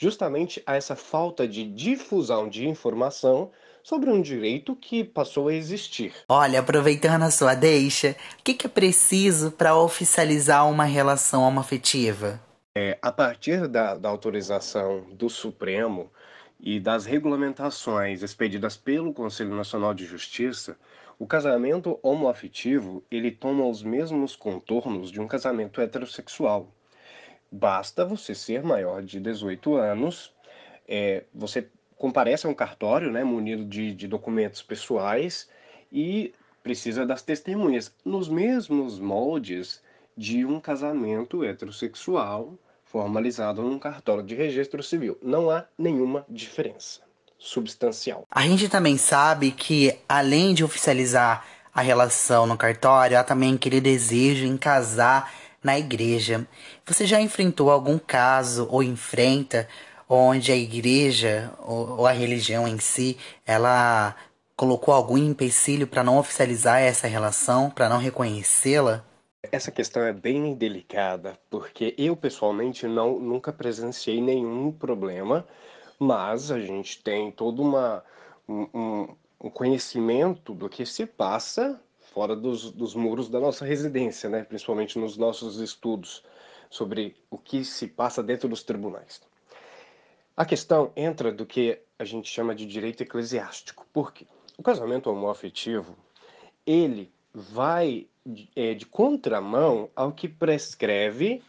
C: justamente a essa falta de difusão de informação sobre um direito que passou a existir.
A: Olha, aproveitando a sua deixa, o que, que é preciso para oficializar uma relação homoafetiva?
C: É, a partir da, da autorização do Supremo e das regulamentações expedidas pelo Conselho Nacional de Justiça, o casamento homoafetivo ele toma os mesmos contornos de um casamento heterossexual. Basta você ser maior de 18 anos, é, você comparece a um cartório, né, munido de, de documentos pessoais e precisa das testemunhas, nos mesmos moldes de um casamento heterossexual formalizado num cartório de registro civil. Não há nenhuma diferença substancial.
A: A gente também sabe que, além de oficializar a relação no cartório, há também aquele desejo em casar na igreja. Você já enfrentou algum caso ou enfrenta onde a igreja ou, ou a religião em si, ela colocou algum empecilho para não oficializar essa relação, para não reconhecê-la?
C: Essa questão é bem delicada, porque eu pessoalmente não nunca presenciei nenhum problema, mas a gente tem todo uma, um, um conhecimento do que se passa fora dos, dos muros da nossa residência, né? principalmente nos nossos estudos sobre o que se passa dentro dos tribunais. A questão entra do que a gente chama de direito eclesiástico. Por quê? O casamento homoafetivo, ele vai é, de contramão ao que prescreve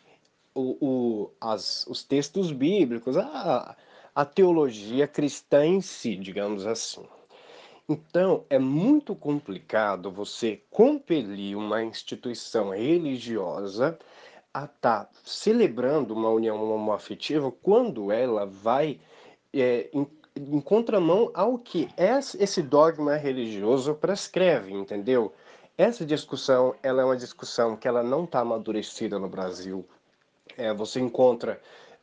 C: o, o, as, os textos bíblicos, a, a teologia cristã em si, digamos assim. Então, é muito complicado você compelir uma instituição religiosa a estar tá celebrando uma união homoafetiva quando ela vai é, em, em contramão ao que esse dogma religioso prescreve, entendeu? Essa discussão, ela é uma discussão que ela não está amadurecida no Brasil. É, você encontra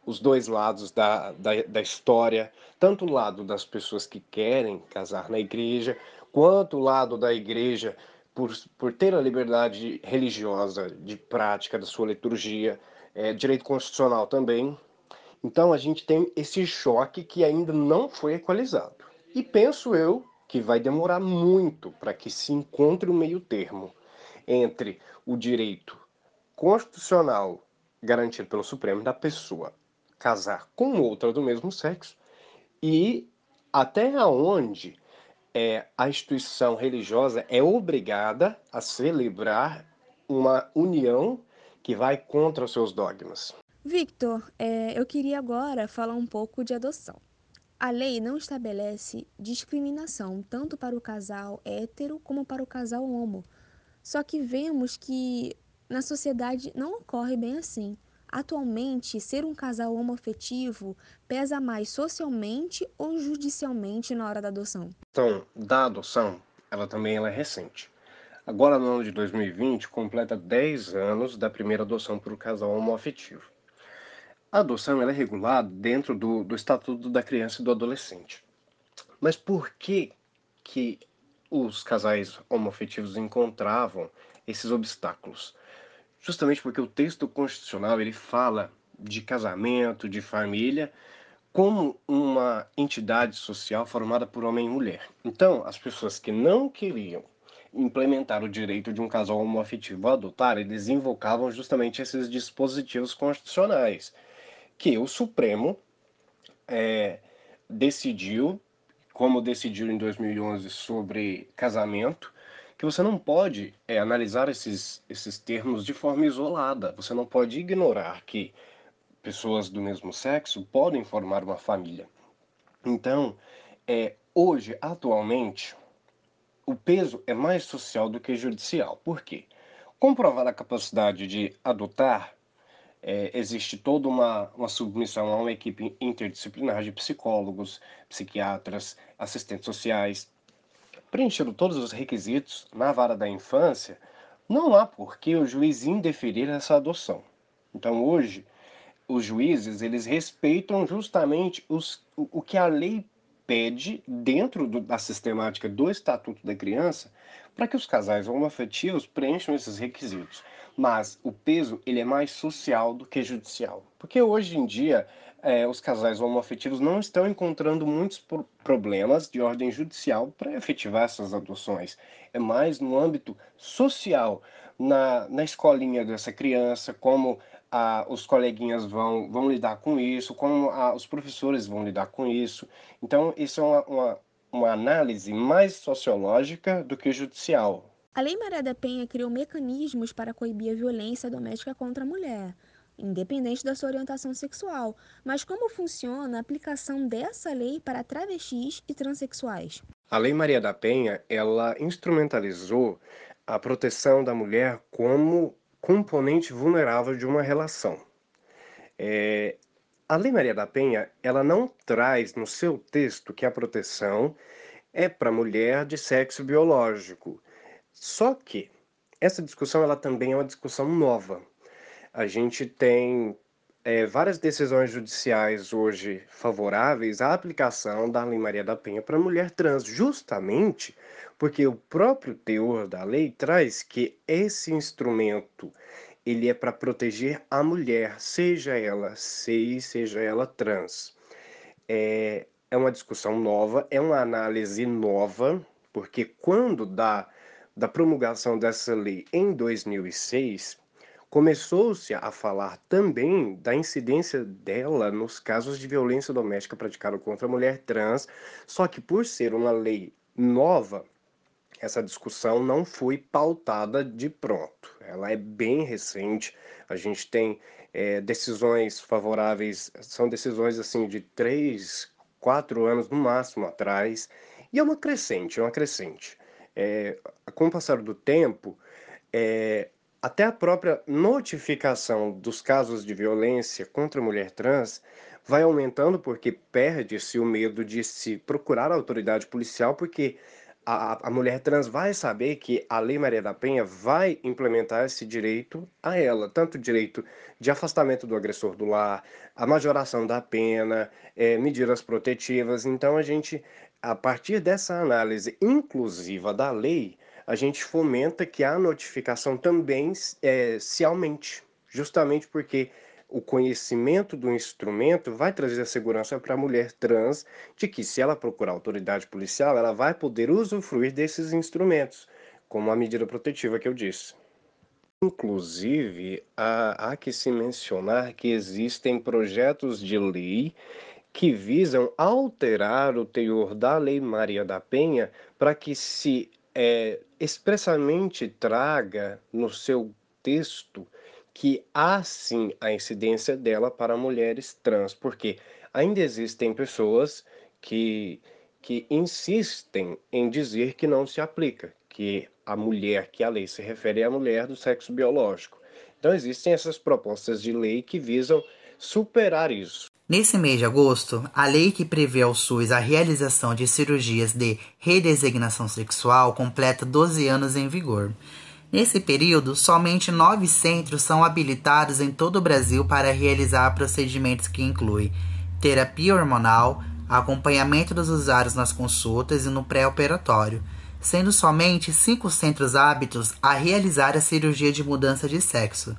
C: os dois lados da, da, da história, tanto o lado das pessoas que querem casar na igreja, quanto o lado da igreja por, por ter a liberdade religiosa de prática da sua liturgia, é, direito constitucional também. Então a gente tem esse choque que ainda não foi equalizado. E penso eu que vai demorar muito para que se encontre o um meio termo entre o direito constitucional garantido pelo Supremo da pessoa casar com outra do mesmo sexo e até onde é, a instituição religiosa é obrigada a celebrar uma união que vai contra os seus dogmas.
B: Victor, é, eu queria agora falar um pouco de adoção. A lei não estabelece discriminação tanto para o casal hétero como para o casal homo. Só que vemos que na sociedade não ocorre bem assim. Atualmente, ser um casal homoafetivo pesa mais socialmente ou judicialmente na hora da adoção?
C: Então, da adoção, ela também ela é recente. Agora, no ano de 2020, completa 10 anos da primeira adoção por um casal homoafetivo. A adoção ela é regulada dentro do, do Estatuto da Criança e do Adolescente. Mas por que, que os casais homoafetivos encontravam esses obstáculos? Justamente porque o texto constitucional ele fala de casamento, de família, como uma entidade social formada por homem e mulher. Então, as pessoas que não queriam implementar o direito de um casal homoafetivo a adotar, eles invocavam justamente esses dispositivos constitucionais, que o Supremo é, decidiu, como decidiu em 2011 sobre casamento, que você não pode é, analisar esses, esses termos de forma isolada. Você não pode ignorar que pessoas do mesmo sexo podem formar uma família. Então, é, hoje, atualmente, o peso é mais social do que judicial. Por quê? Comprovada a capacidade de adotar, é, existe toda uma, uma submissão a uma equipe interdisciplinar de psicólogos, psiquiatras, assistentes sociais, Preenchendo todos os requisitos na vara da infância, não há por que o juiz indeferir essa adoção. Então, hoje, os juízes eles respeitam justamente os, o, o que a lei pede dentro do, da sistemática do Estatuto da Criança para que os casais homoafetivos preencham esses requisitos. Mas o peso ele é mais social do que judicial, porque hoje em dia é, os casais homoafetivos não estão encontrando muitos problemas de ordem judicial para efetivar essas adoções. É mais no âmbito social, na, na escolinha dessa criança, como os coleguinhas vão, vão lidar com isso, como os professores vão lidar com isso. Então, isso é uma, uma, uma análise mais sociológica do que judicial.
B: A Lei Maria da Penha criou mecanismos para coibir a violência doméstica contra a mulher independente da sua orientação sexual. Mas como funciona a aplicação dessa lei para travestis e transexuais?
C: A Lei Maria da Penha, ela instrumentalizou a proteção da mulher como componente vulnerável de uma relação. É, a Lei Maria da Penha, ela não traz no seu texto que a proteção é para mulher de sexo biológico. Só que essa discussão ela também é uma discussão nova a gente tem é, várias decisões judiciais hoje favoráveis à aplicação da Lei Maria da Penha para mulher trans, justamente porque o próprio teor da lei traz que esse instrumento ele é para proteger a mulher, seja ela cis, seja ela trans. É, é uma discussão nova, é uma análise nova, porque quando da, da promulgação dessa lei em 2006, começou-se a falar também da incidência dela nos casos de violência doméstica praticada contra a mulher trans, só que por ser uma lei nova, essa discussão não foi pautada de pronto. Ela é bem recente. A gente tem é, decisões favoráveis, são decisões assim de três, quatro anos no máximo atrás, e é uma crescente, é uma crescente. É, com o passar do tempo, é, até a própria notificação dos casos de violência contra a mulher trans vai aumentando porque perde-se o medo de se procurar a autoridade policial, porque a, a mulher trans vai saber que a Lei Maria da Penha vai implementar esse direito a ela, tanto o direito de afastamento do agressor do lar, a majoração da pena, é, medidas protetivas. Então, a gente, a partir dessa análise inclusiva da lei, a gente fomenta que a notificação também é, se aumente, justamente porque o conhecimento do instrumento vai trazer a segurança para a mulher trans de que, se ela procurar autoridade policial, ela vai poder usufruir desses instrumentos, como a medida protetiva que eu disse. Inclusive, há, há que se mencionar que existem projetos de lei que visam alterar o teor da Lei Maria da Penha para que se é, expressamente traga no seu texto que há sim a incidência dela para mulheres trans, porque ainda existem pessoas que, que insistem em dizer que não se aplica, que a mulher que a lei se refere é a mulher do sexo biológico. Então existem essas propostas de lei que visam superar isso.
A: Nesse mês de agosto, a lei que prevê ao SUS a realização de cirurgias de redesignação sexual completa 12 anos em vigor. Nesse período, somente nove centros são habilitados em todo o Brasil para realizar procedimentos que incluem terapia hormonal, acompanhamento dos usuários nas consultas e no pré-operatório, sendo somente cinco centros aptos a realizar a cirurgia de mudança de sexo.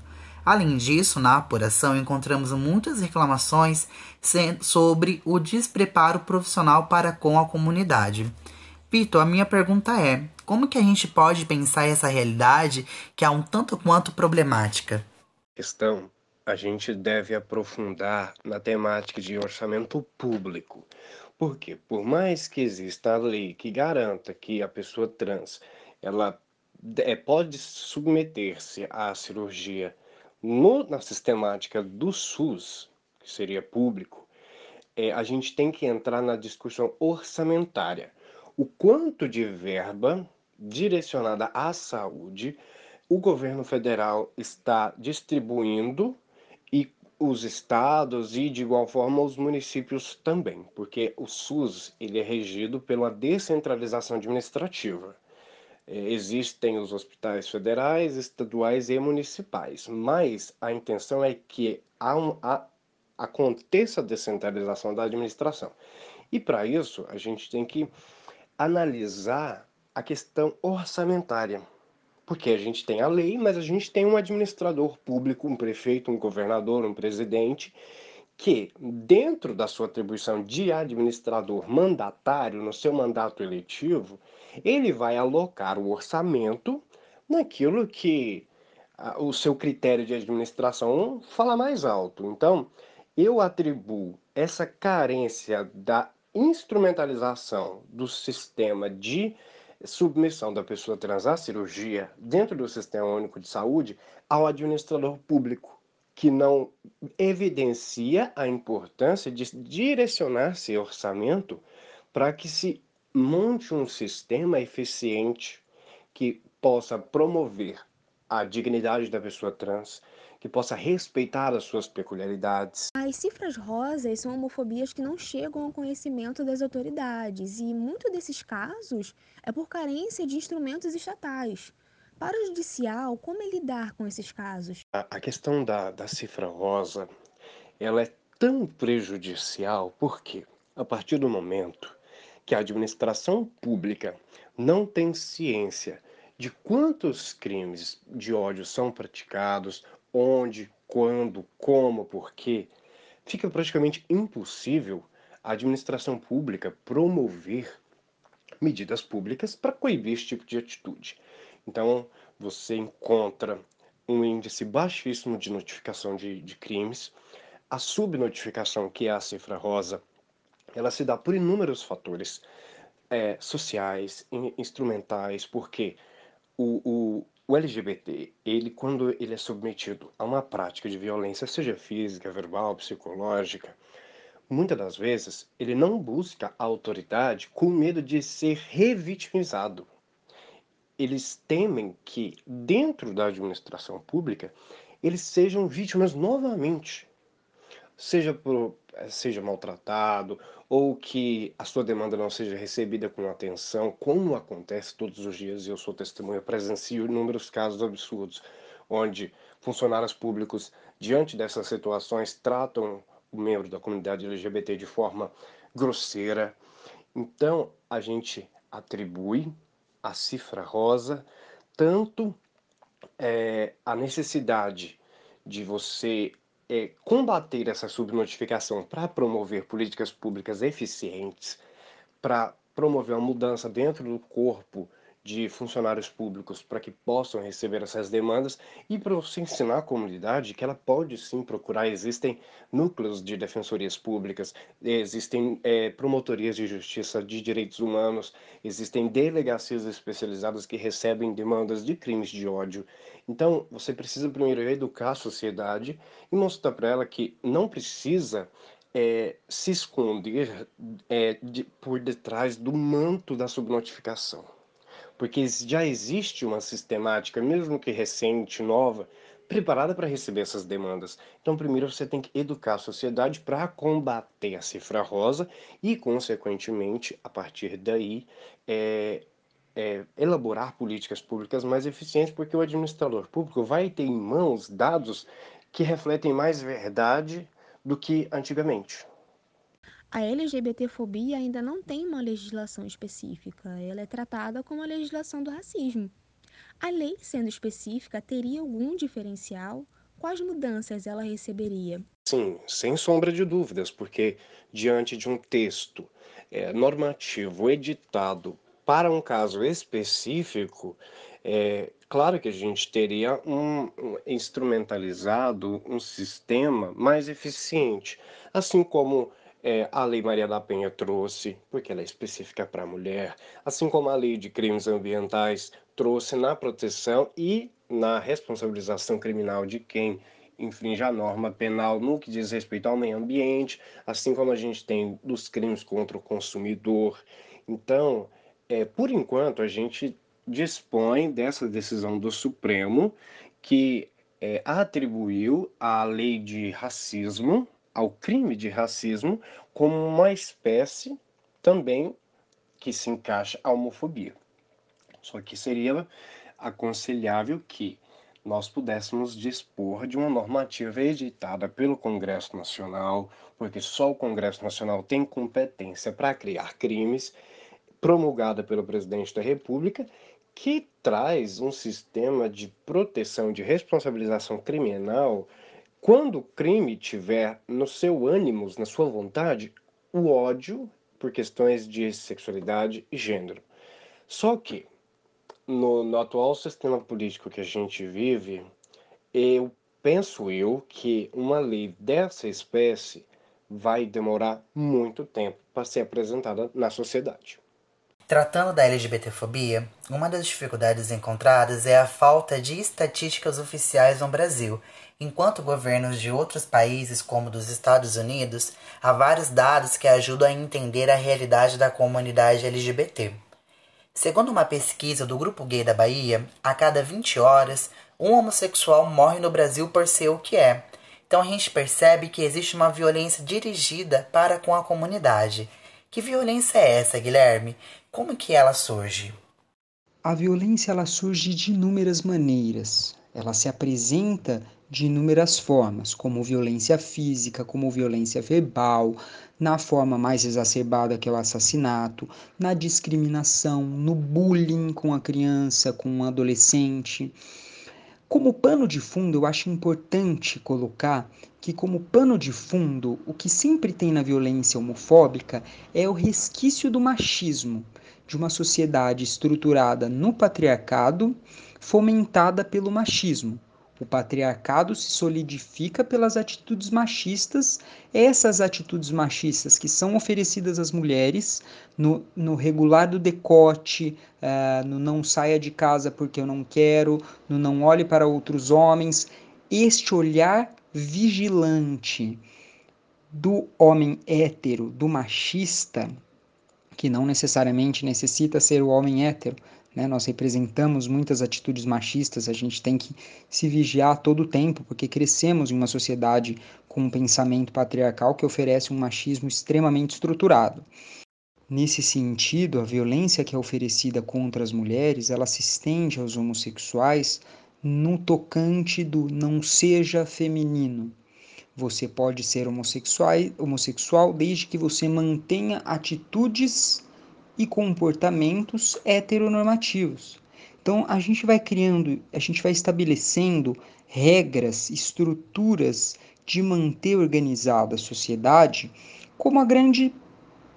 A: Além disso, na apuração encontramos muitas reclamações sobre o despreparo profissional para com a comunidade. Vitor, a minha pergunta é: como que a gente pode pensar essa realidade que é um tanto quanto problemática?
C: Questão a gente deve aprofundar na temática de orçamento público. Porque por mais que exista a lei que garanta que a pessoa trans ela é, pode submeter-se à cirurgia no, na sistemática do SUS, que seria público, é, a gente tem que entrar na discussão orçamentária. O quanto de verba direcionada à saúde o governo federal está distribuindo e os estados e de igual forma os municípios também, porque o SUS ele é regido pela descentralização administrativa. É, existem os hospitais federais, estaduais e municipais, mas a intenção é que há um, há, aconteça a descentralização da administração. E para isso, a gente tem que analisar a questão orçamentária. Porque a gente tem a lei, mas a gente tem um administrador público, um prefeito, um governador, um presidente, que, dentro da sua atribuição de administrador mandatário, no seu mandato eletivo, ele vai alocar o orçamento naquilo que o seu critério de administração fala mais alto. Então, eu atribuo essa carência da instrumentalização do sistema de submissão da pessoa trans à cirurgia dentro do Sistema Único de Saúde ao administrador público, que não evidencia a importância de direcionar seu orçamento para que se monte um sistema eficiente que possa promover a dignidade da pessoa trans, que possa respeitar as suas peculiaridades.
B: As cifras rosas são homofobias que não chegam ao conhecimento das autoridades, e muito desses casos é por carência de instrumentos estatais. Para o judicial, como é lidar com esses casos?
C: A, questão da, da cifra rosa, ela é tão prejudicial porque, a partir do momento que a administração pública não tem ciência de quantos crimes de ódio são praticados, onde, quando, como, por quê, fica praticamente impossível a administração pública promover medidas públicas para coibir esse tipo de atitude. Então, você encontra um índice baixíssimo de notificação de, de crimes. A subnotificação, que é a cifra rosa, ela se dá por inúmeros fatores é, sociais, instrumentais, porque o, o, o LGBT, ele quando ele é submetido a uma prática de violência, seja física, verbal, psicológica, muitas das vezes ele não busca a autoridade com medo de ser revitimizado eles temem que, dentro da administração pública, eles sejam vítimas novamente, seja, por, seja maltratado ou que a sua demanda não seja recebida com atenção, como acontece todos os dias, e eu sou testemunha, presencio inúmeros casos absurdos, onde funcionários públicos, diante dessas situações, tratam o membro da comunidade LGBT de forma grosseira. Então, a gente atribui a cifra rosa, tanto é, a necessidade de você é, combater essa subnotificação para promover políticas públicas eficientes, para promover uma mudança dentro do corpo de funcionários públicos para que possam receber essas demandas e para você ensinar a comunidade que ela pode sim procurar. Existem núcleos de defensorias públicas, existem é, promotorias de justiça de direitos humanos, existem delegacias especializadas que recebem demandas de crimes de ódio. Então, você precisa primeiro educar a sociedade e mostrar para ela que não precisa é, se esconder é, de, por detrás do manto da subnotificação porque já existe uma sistemática, mesmo que recente, nova, preparada para receber essas demandas. Então, primeiro você tem que educar a sociedade para combater a cifra rosa e, consequentemente, a partir daí, é, é, elaborar políticas públicas mais eficientes, porque o administrador público vai ter em mãos dados que refletem mais verdade do que antigamente.
B: A LGBTfobia ainda não tem uma legislação específica, ela é tratada como a legislação do racismo. A lei, sendo específica, teria algum diferencial? Quais mudanças ela receberia?
C: Sim, sem sombra de dúvidas, porque diante de um texto é, normativo editado para um caso específico, é claro que a gente teria um, um instrumentalizado um sistema mais eficiente, assim como é, a Lei Maria da Penha trouxe, porque ela é específica para a mulher, assim como a Lei de Crimes Ambientais trouxe na proteção e na responsabilização criminal de quem infringe a norma penal no que diz respeito ao meio ambiente, assim como a gente tem dos crimes contra o consumidor. Então, é, por enquanto, a gente dispõe dessa decisão do Supremo que é, atribuiu à lei de racismo ao crime de racismo como uma espécie também que se encaixa à homofobia. Só que seria aconselhável que nós pudéssemos dispor de uma normativa editada pelo Congresso Nacional, porque só o Congresso Nacional tem competência para criar crimes, promulgada pelo presidente da República, que traz um sistema de proteção de responsabilização criminal quando o crime tiver no seu ânimo, na sua vontade, o ódio por questões de sexualidade e gênero. Só que, no, no atual sistema político que a gente vive, eu penso eu que uma lei dessa espécie vai demorar muito tempo para ser apresentada na sociedade.
A: Tratando da LGBTfobia, uma das dificuldades encontradas é a falta de estatísticas oficiais no Brasil, enquanto governos de outros países, como dos Estados Unidos, há vários dados que ajudam a entender a realidade da comunidade LGBT. Segundo uma pesquisa do Grupo Gay da Bahia, a cada 20 horas, um homossexual morre no Brasil por ser o que é. Então a gente percebe que existe uma violência dirigida para com a comunidade. Que violência é essa, Guilherme? Como que ela surge?
D: A violência ela surge de inúmeras maneiras. Ela se apresenta de inúmeras formas, como violência física, como violência verbal, na forma mais exacerbada que é o assassinato, na discriminação, no bullying com a criança, com o adolescente. Como pano de fundo, eu acho importante colocar que, como pano de fundo, o que sempre tem na violência homofóbica é o resquício do machismo, de uma sociedade estruturada no patriarcado, fomentada pelo machismo. O patriarcado se solidifica pelas atitudes machistas, essas atitudes machistas que são oferecidas às mulheres no, no regular do decote, uh, no não saia de casa porque eu não quero, no não olhe para outros homens. Este olhar vigilante do homem hétero, do machista, que não necessariamente necessita ser o homem hétero, né? Nós representamos muitas atitudes machistas, a gente tem que se vigiar todo o tempo, porque crescemos em uma sociedade com um pensamento patriarcal que oferece um machismo extremamente estruturado. Nesse sentido, a violência que é oferecida contra as mulheres, ela se estende aos homossexuais no tocante do não seja feminino. Você pode ser homossexual, homossexual desde que você mantenha atitudes e comportamentos heteronormativos. Então a gente vai criando, a gente vai estabelecendo regras, estruturas de manter organizada a sociedade, como a grande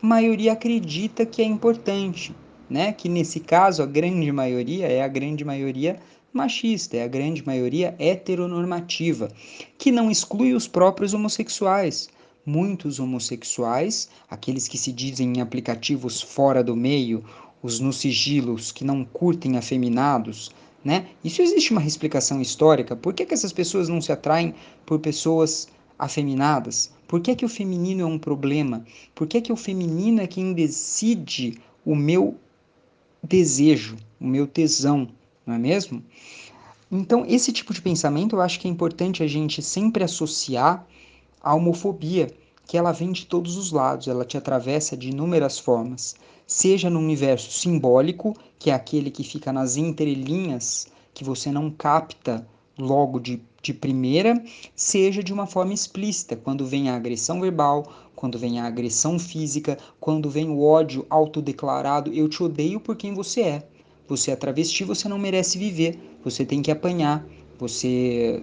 D: maioria acredita que é importante, né? Que nesse caso a grande maioria é a grande maioria machista, é a grande maioria heteronormativa, que não exclui os próprios homossexuais muitos homossexuais, aqueles que se dizem em aplicativos fora do meio, os no sigilos que não curtem afeminados, né? Isso existe uma explicação histórica. Por que, que essas pessoas não se atraem por pessoas afeminadas? Por que, que o feminino é um problema? Por que, que o feminino é quem decide o meu desejo, o meu tesão, não é mesmo? Então, esse tipo de pensamento eu acho que é importante a gente sempre associar a homofobia, que ela vem de todos os lados, ela te atravessa de inúmeras formas, seja no universo simbólico, que é aquele que fica nas entrelinhas, que você não capta logo de, de primeira, seja de uma forma explícita, quando vem a agressão verbal, quando vem a agressão física, quando vem o ódio autodeclarado, eu te odeio por quem você é. Você é travesti, você não merece viver, você tem que apanhar, você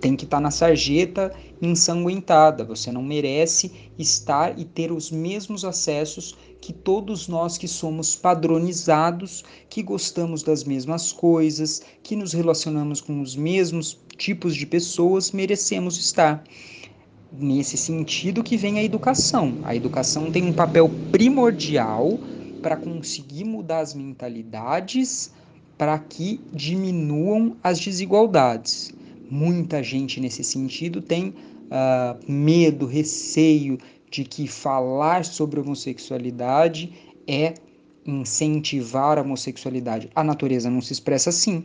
D: tem que estar tá na sarjeta ensanguentada. Você não merece estar e ter os mesmos acessos que todos nós que somos padronizados, que gostamos das mesmas coisas, que nos relacionamos com os mesmos tipos de pessoas, merecemos estar. Nesse sentido que vem a educação. A educação tem um papel primordial para conseguir mudar as mentalidades para que diminuam as desigualdades. Muita gente nesse sentido tem uh, medo, receio de que falar sobre homossexualidade é incentivar a homossexualidade. A natureza não se expressa assim.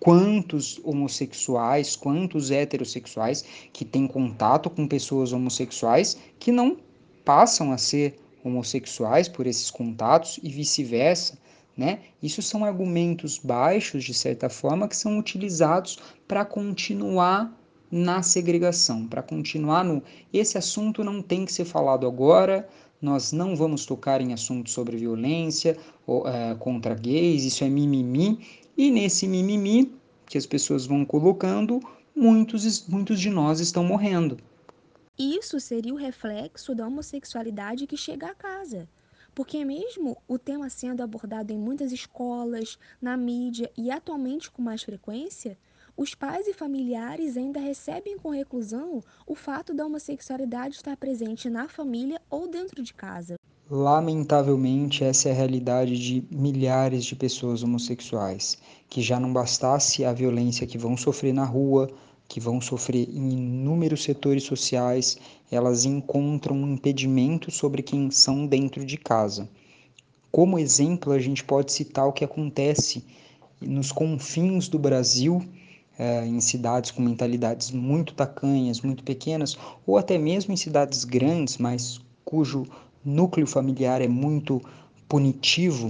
D: Quantos homossexuais, quantos heterossexuais que têm contato com pessoas homossexuais que não passam a ser homossexuais por esses contatos e vice-versa, né? Isso são argumentos baixos, de certa forma, que são utilizados para continuar na segregação, para continuar no. Esse assunto não tem que ser falado agora, nós não vamos tocar em assuntos sobre violência ou, é, contra gays, isso é mimimi, e nesse mimimi que as pessoas vão colocando, muitos, muitos de nós estão morrendo.
B: Isso seria o reflexo da homossexualidade que chega a casa. Porque, mesmo o tema sendo abordado em muitas escolas, na mídia e atualmente com mais frequência, os pais e familiares ainda recebem com reclusão o fato da homossexualidade estar presente na família ou dentro de casa.
D: Lamentavelmente, essa é a realidade de milhares de pessoas homossexuais, que já não bastasse a violência que vão sofrer na rua, que vão sofrer em inúmeros setores sociais, elas encontram um impedimento sobre quem são dentro de casa. Como exemplo, a gente pode citar o que acontece nos confins do Brasil, eh, em cidades com mentalidades muito tacanhas, muito pequenas, ou até mesmo em cidades grandes, mas cujo núcleo familiar é muito punitivo,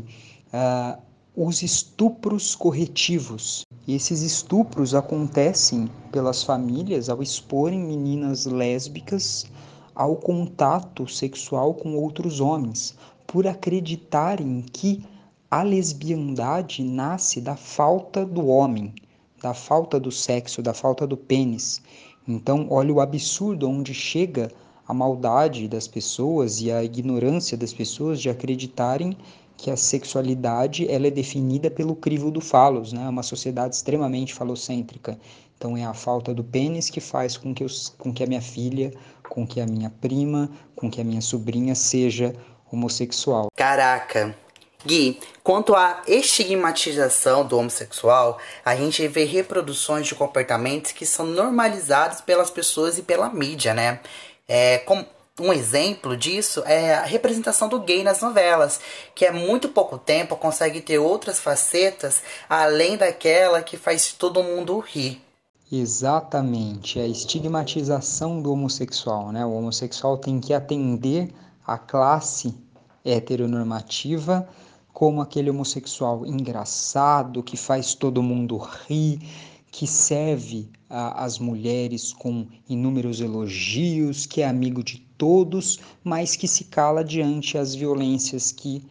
D: uh, os estupros corretivos. Esses estupros acontecem pelas famílias ao exporem meninas lésbicas ao contato sexual com outros homens, por acreditarem que a lesbiandade nasce da falta do homem, da falta do sexo, da falta do pênis. Então, olha o absurdo onde chega a maldade das pessoas e a ignorância das pessoas de acreditarem que a sexualidade ela é definida pelo crivo do falos, né? É uma sociedade extremamente falocêntrica. Então é a falta do pênis que faz com que, eu, com que a minha filha, com que a minha prima, com que a minha sobrinha seja homossexual.
A: Caraca, Gui, quanto à estigmatização do homossexual, a gente vê reproduções de comportamentos que são normalizados pelas pessoas e pela mídia, né? É, com, um exemplo disso é a representação do gay nas novelas, que é muito pouco tempo consegue ter outras facetas além daquela que faz todo mundo rir.
D: Exatamente, a estigmatização do homossexual, né? O homossexual tem que atender a classe heteronormativa como aquele homossexual engraçado que faz todo mundo rir, que serve as mulheres com inúmeros elogios, que é amigo de todos, mas que se cala diante as violências que,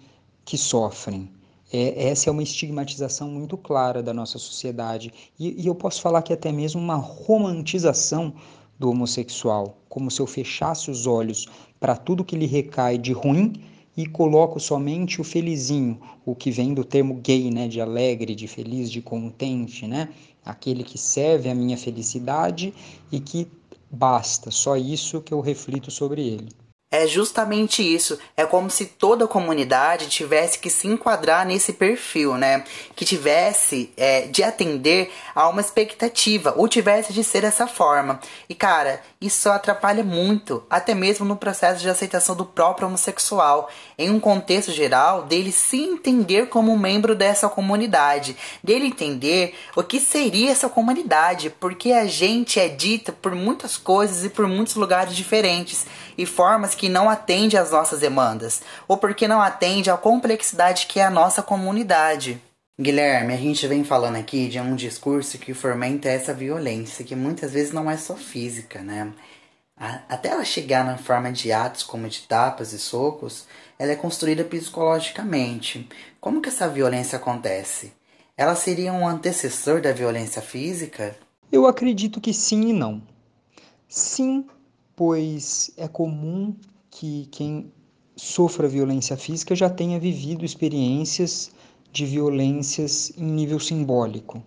D: que sofrem. É, essa é uma estigmatização muito clara da nossa sociedade. E, e eu posso falar que até mesmo uma romantização do homossexual, como se eu fechasse os olhos para tudo que lhe recai de ruim e coloco somente o felizinho, o que vem do termo gay, né, de alegre, de feliz, de contente, né? Aquele que serve a minha felicidade e que basta, só isso que eu reflito sobre ele.
A: É justamente isso. É como se toda a comunidade tivesse que se enquadrar nesse perfil, né? Que tivesse é, de atender a uma expectativa, ou tivesse de ser dessa forma. E cara, isso atrapalha muito, até mesmo no processo de aceitação do próprio homossexual, em um contexto geral, dele se entender como um membro dessa comunidade, dele entender o que seria essa comunidade, porque a gente é dita por muitas coisas e por muitos lugares diferentes e formas que não atende às nossas demandas, ou porque não atende à complexidade que é a nossa comunidade. Guilherme, a gente vem falando aqui de um discurso que fomenta essa violência, que muitas vezes não é só física, né? Até ela chegar na forma de atos como de tapas e socos, ela é construída psicologicamente. Como que essa violência acontece? Ela seria um antecessor da violência física?
D: Eu acredito que sim e não. Sim, pois é comum que quem sofra violência física já tenha vivido experiências de violências em nível simbólico.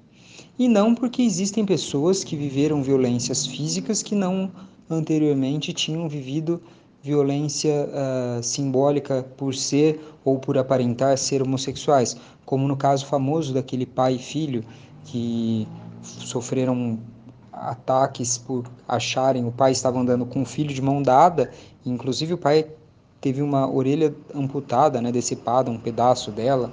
D: E não porque existem pessoas que viveram violências físicas que não anteriormente tinham vivido violência uh, simbólica por ser ou por aparentar ser homossexuais, como no caso famoso daquele pai e filho que sofreram ataques por acharem o pai estava andando com o filho de mão dada, inclusive o pai teve uma orelha amputada, né, decepada, um pedaço dela,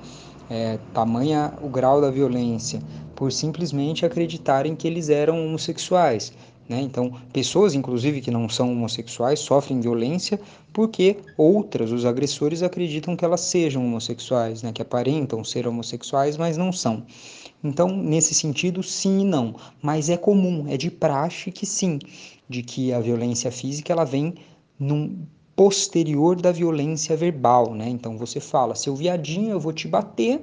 D: é, tamanha o grau da violência, por simplesmente acreditarem que eles eram homossexuais. Né? Então, pessoas, inclusive, que não são homossexuais sofrem violência porque outras, os agressores, acreditam que elas sejam homossexuais, né? que aparentam ser homossexuais, mas não são. Então, nesse sentido, sim e não. Mas é comum, é de praxe que sim, de que a violência física ela vem num posterior da violência verbal, né? Então você fala, seu viadinho, eu vou te bater,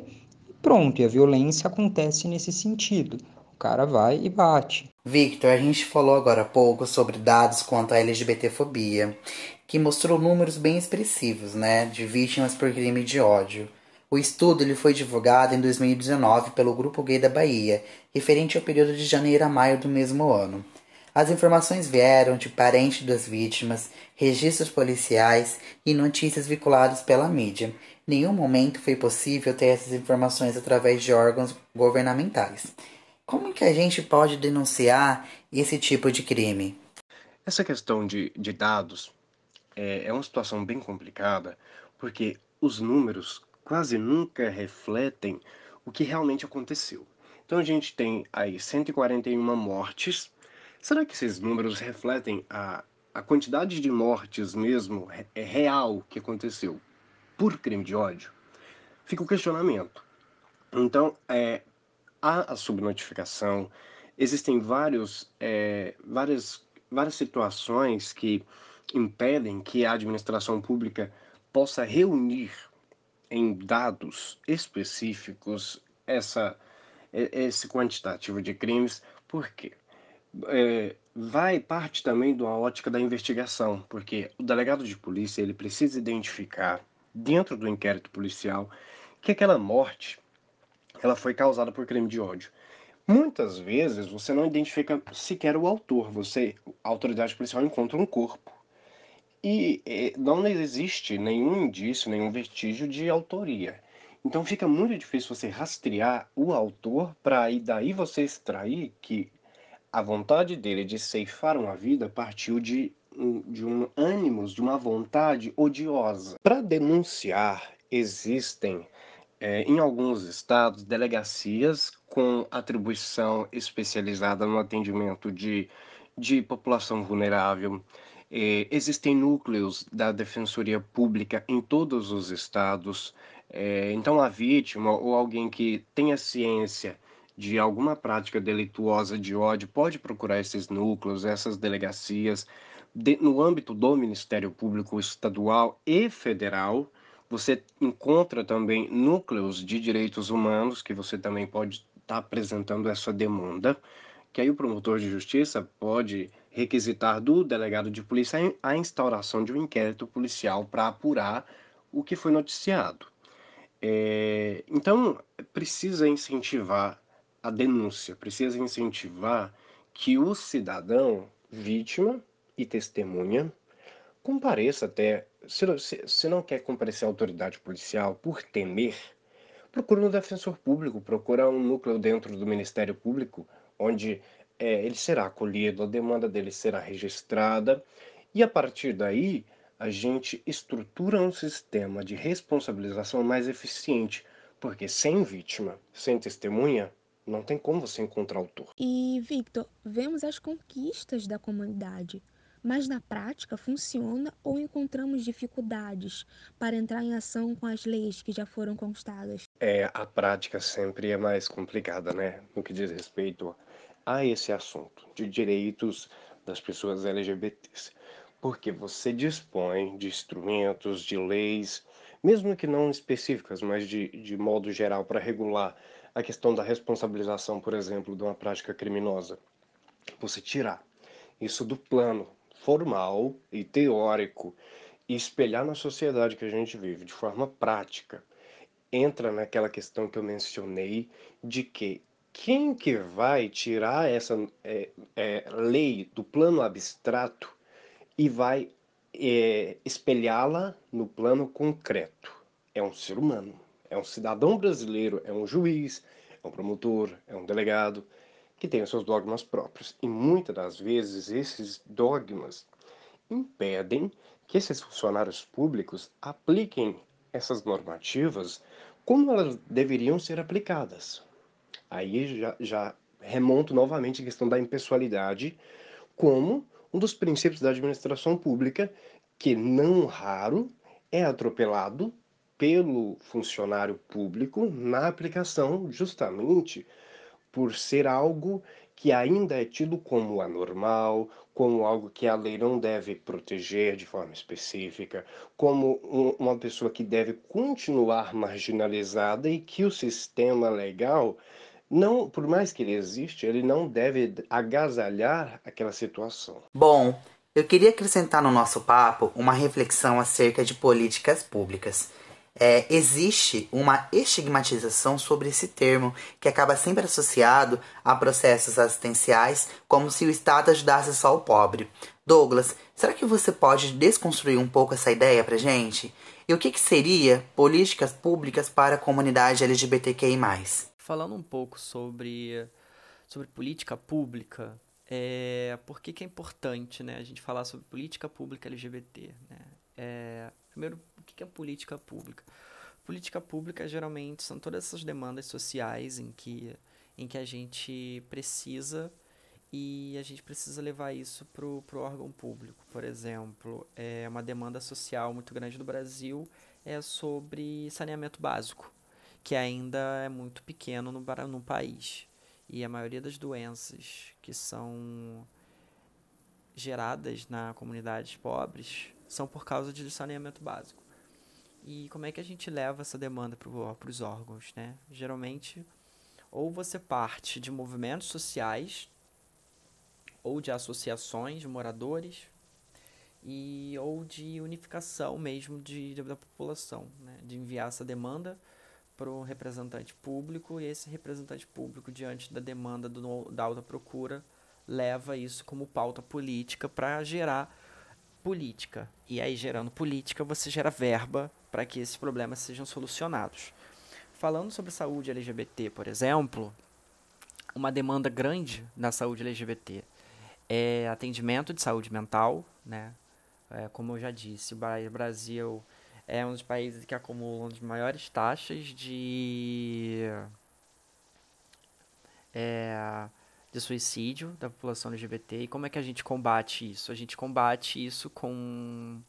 D: e pronto, e a violência acontece nesse sentido. O cara vai e bate.
A: Victor, a gente falou agora há pouco sobre dados quanto à LGBTfobia, que mostrou números bem expressivos, né, de vítimas por crime de ódio. O estudo ele foi divulgado em 2019 pelo Grupo Gay da Bahia, referente ao período de janeiro a maio do mesmo ano. As informações vieram de parentes das vítimas, registros policiais e notícias vinculadas pela mídia. Nenhum momento foi possível ter essas informações através de órgãos governamentais. Como que a gente pode denunciar esse tipo de crime?
C: Essa questão de, de dados é, é uma situação bem complicada, porque os números quase nunca refletem o que realmente aconteceu. Então a gente tem aí 141 mortes Será que esses números refletem a, a quantidade de mortes mesmo é real que aconteceu por crime de ódio? Fica o questionamento. Então, é, há a subnotificação, existem vários, é, várias, várias situações que impedem que a administração pública possa reunir em dados específicos essa, esse quantitativo de crimes, porque é, vai parte também da ótica da investigação, porque o delegado de polícia ele precisa identificar dentro do inquérito policial que aquela morte ela foi causada por crime de ódio. Muitas vezes você não identifica sequer o autor, você, a autoridade policial encontra um corpo e é, não existe nenhum indício, nenhum vestígio de autoria. Então fica muito difícil você rastrear o autor para aí daí você extrair que a vontade dele de ceifar uma vida partiu de, de um ânimos, de uma vontade odiosa. Para denunciar, existem é, em alguns estados delegacias com atribuição especializada no atendimento de, de população vulnerável. É, existem núcleos da Defensoria Pública em todos os estados. É, então, a vítima ou alguém que tenha ciência de alguma prática delituosa de ódio pode procurar esses núcleos, essas delegacias. De, no âmbito do Ministério Público Estadual e Federal, você encontra também núcleos de direitos humanos que você também pode estar tá apresentando essa demanda, que aí o promotor de justiça pode requisitar do delegado de polícia a instauração de um inquérito policial para apurar o que foi noticiado. É, então, precisa incentivar a denúncia, precisa incentivar que o cidadão, vítima e testemunha, compareça até. Se, se, se não quer comparecer à autoridade policial por temer, procura um defensor público, procura um núcleo dentro do Ministério Público, onde é, ele será acolhido, a demanda dele será registrada, e a partir daí a gente estrutura um sistema de responsabilização mais eficiente, porque sem vítima, sem testemunha, não tem como você encontrar autor.
B: E, Victor, vemos as conquistas da comunidade, mas na prática funciona ou encontramos dificuldades para entrar em ação com as leis que já foram conquistadas?
C: É, a prática sempre é mais complicada, né? No que diz respeito a esse assunto de direitos das pessoas LGBTs, porque você dispõe de instrumentos, de leis, mesmo que não específicas, mas de, de modo geral, para regular a questão da responsabilização, por exemplo, de uma prática criminosa. Você tirar isso do plano formal e teórico e espelhar na sociedade que a gente vive de forma prática, entra naquela questão que eu mencionei de que quem que vai tirar essa é, é, lei do plano abstrato e vai é, espelhá-la no plano concreto? É um ser humano, é um cidadão brasileiro, é um juiz, é um promotor, é um delegado, que tem os seus dogmas próprios. E muitas das vezes esses dogmas impedem que esses funcionários públicos apliquem essas normativas como elas deveriam ser aplicadas. Aí já, já remonto novamente à questão da impessoalidade como um dos princípios da administração pública que não raro é atropelado pelo funcionário público na aplicação justamente por ser algo que ainda é tido como anormal, como algo que a lei não deve proteger de forma específica, como um, uma pessoa que deve continuar marginalizada e que o sistema legal não, por mais que ele existe, ele não deve agasalhar aquela situação.
A: Bom, eu queria acrescentar no nosso papo uma reflexão acerca de políticas públicas. É, existe uma estigmatização sobre esse termo, que acaba sempre associado a processos assistenciais, como se o Estado ajudasse só o pobre. Douglas, será que você pode desconstruir um pouco essa ideia pra gente? E o que, que seria políticas públicas para a comunidade LGBTQI?
E: falando um pouco sobre, sobre política pública, é, por que, que é importante né, a gente falar sobre política pública LGBT? Né? É, primeiro, que, é política pública? Política pública geralmente são todas essas demandas sociais em que, em que a gente precisa e a gente precisa levar isso para o órgão público. Por exemplo, é uma demanda social muito grande do Brasil é sobre saneamento básico que ainda é muito pequeno no, no país. E a maioria das doenças que são geradas na comunidades pobres são por causa de saneamento básico. E como é que a gente leva essa demanda para os órgãos? Né? Geralmente, ou você parte de movimentos sociais ou de associações de moradores e ou de unificação mesmo de, de da população, né? de enviar essa demanda para o representante público e esse representante público diante da demanda do, da alta procura leva isso como pauta política para gerar política e aí gerando política você gera verba para que esses problemas sejam solucionados. Falando sobre saúde LGBT, por exemplo, uma demanda grande na saúde LGBT é atendimento de saúde mental, né? É, como eu já disse, o Brasil é um dos países que acumulam as maiores taxas de é, de suicídio da população LGBT. E como é que a gente combate isso? A gente combate isso com,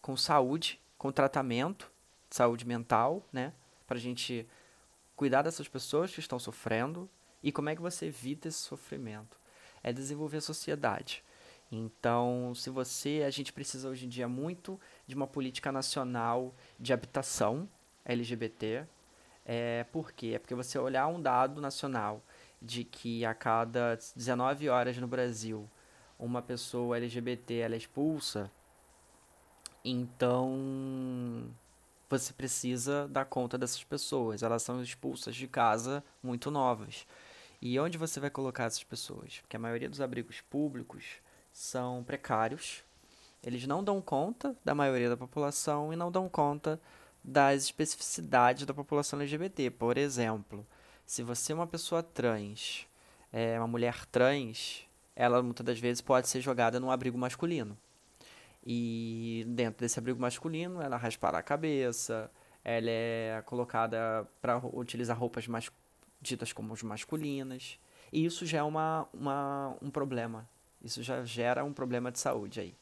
E: com saúde, com tratamento, saúde mental, né? Para a gente cuidar dessas pessoas que estão sofrendo. E como é que você evita esse sofrimento? é desenvolver a sociedade. Então, se você, a gente precisa hoje em dia muito de uma política nacional de habitação LGBT. É, por quê? É porque você olhar um dado nacional de que a cada 19 horas no Brasil uma pessoa LGBT ela é expulsa, então você precisa dar conta dessas pessoas. Elas são expulsas de casa muito novas. E onde você vai colocar essas pessoas? Porque a maioria dos abrigos públicos são precários, eles não dão conta da maioria da população e não dão conta das especificidades da população LGBT. Por exemplo, se você é uma pessoa trans, é uma mulher trans, ela muitas das vezes pode ser jogada num abrigo masculino. E dentro desse abrigo masculino, ela raspará a cabeça, ela é colocada para utilizar roupas masculinas ditas como masculinas. E isso já é uma, uma, um problema. Isso já gera um problema de saúde aí.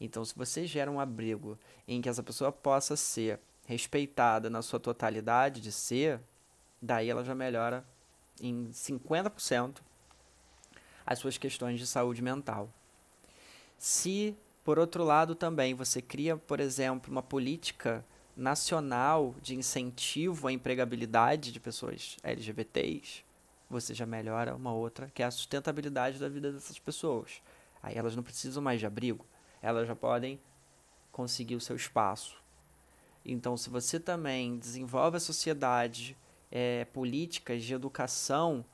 E: Então, se você gera um abrigo em que essa pessoa possa ser respeitada na sua totalidade de ser, daí ela já melhora em 50% as suas questões de saúde mental. Se, por outro lado, também você cria, por exemplo, uma política nacional de incentivo à empregabilidade de pessoas LGBTs, você já melhora uma outra, que é a sustentabilidade da vida dessas pessoas. Aí elas não precisam mais de abrigo, elas já podem conseguir o seu espaço. Então, se você também desenvolve a sociedade, é, políticas de educação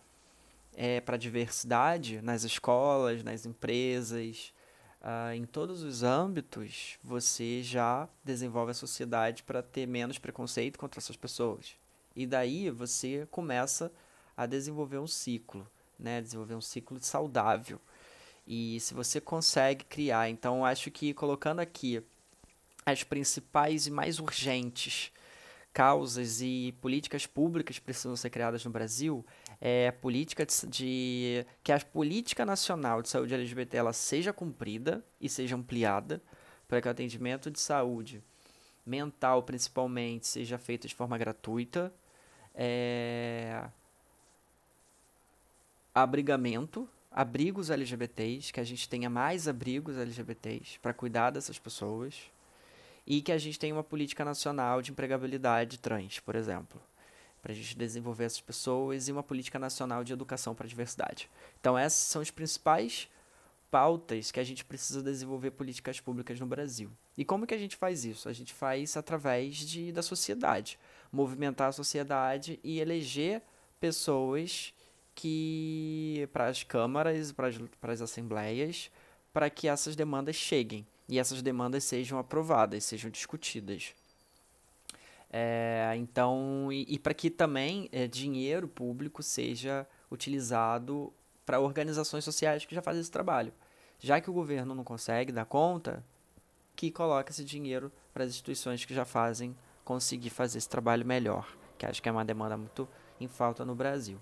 E: é, para a diversidade nas escolas, nas empresas, Uh, em todos os âmbitos, você já desenvolve a sociedade para ter menos preconceito contra essas pessoas. E daí você começa a desenvolver um ciclo, né? desenvolver um ciclo saudável. E se você consegue criar, então acho que colocando aqui as principais e mais urgentes causas e políticas públicas precisam ser criadas no Brasil, é, política de, de, que a política nacional de saúde LGBT ela seja cumprida e seja ampliada para que o atendimento de saúde mental principalmente seja feito de forma gratuita é, abrigamento abrigos LGBTs que a gente tenha mais abrigos LGBTs para cuidar dessas pessoas e que a gente tenha uma política nacional de empregabilidade trans por exemplo para a gente desenvolver essas pessoas e uma política nacional de educação para a diversidade. Então, essas são as principais pautas que a gente precisa desenvolver políticas públicas no Brasil. E como que a gente faz isso? A gente faz através de, da sociedade, movimentar a sociedade e eleger pessoas que para as câmaras, para as, para as assembleias, para que essas demandas cheguem e essas demandas sejam aprovadas, sejam discutidas. É, então, e, e para que também é, dinheiro público seja utilizado para organizações sociais que já fazem esse trabalho. Já que o governo não consegue dar conta, que coloque esse dinheiro para as instituições que já fazem conseguir fazer esse trabalho melhor, que acho que é uma demanda muito em falta no Brasil.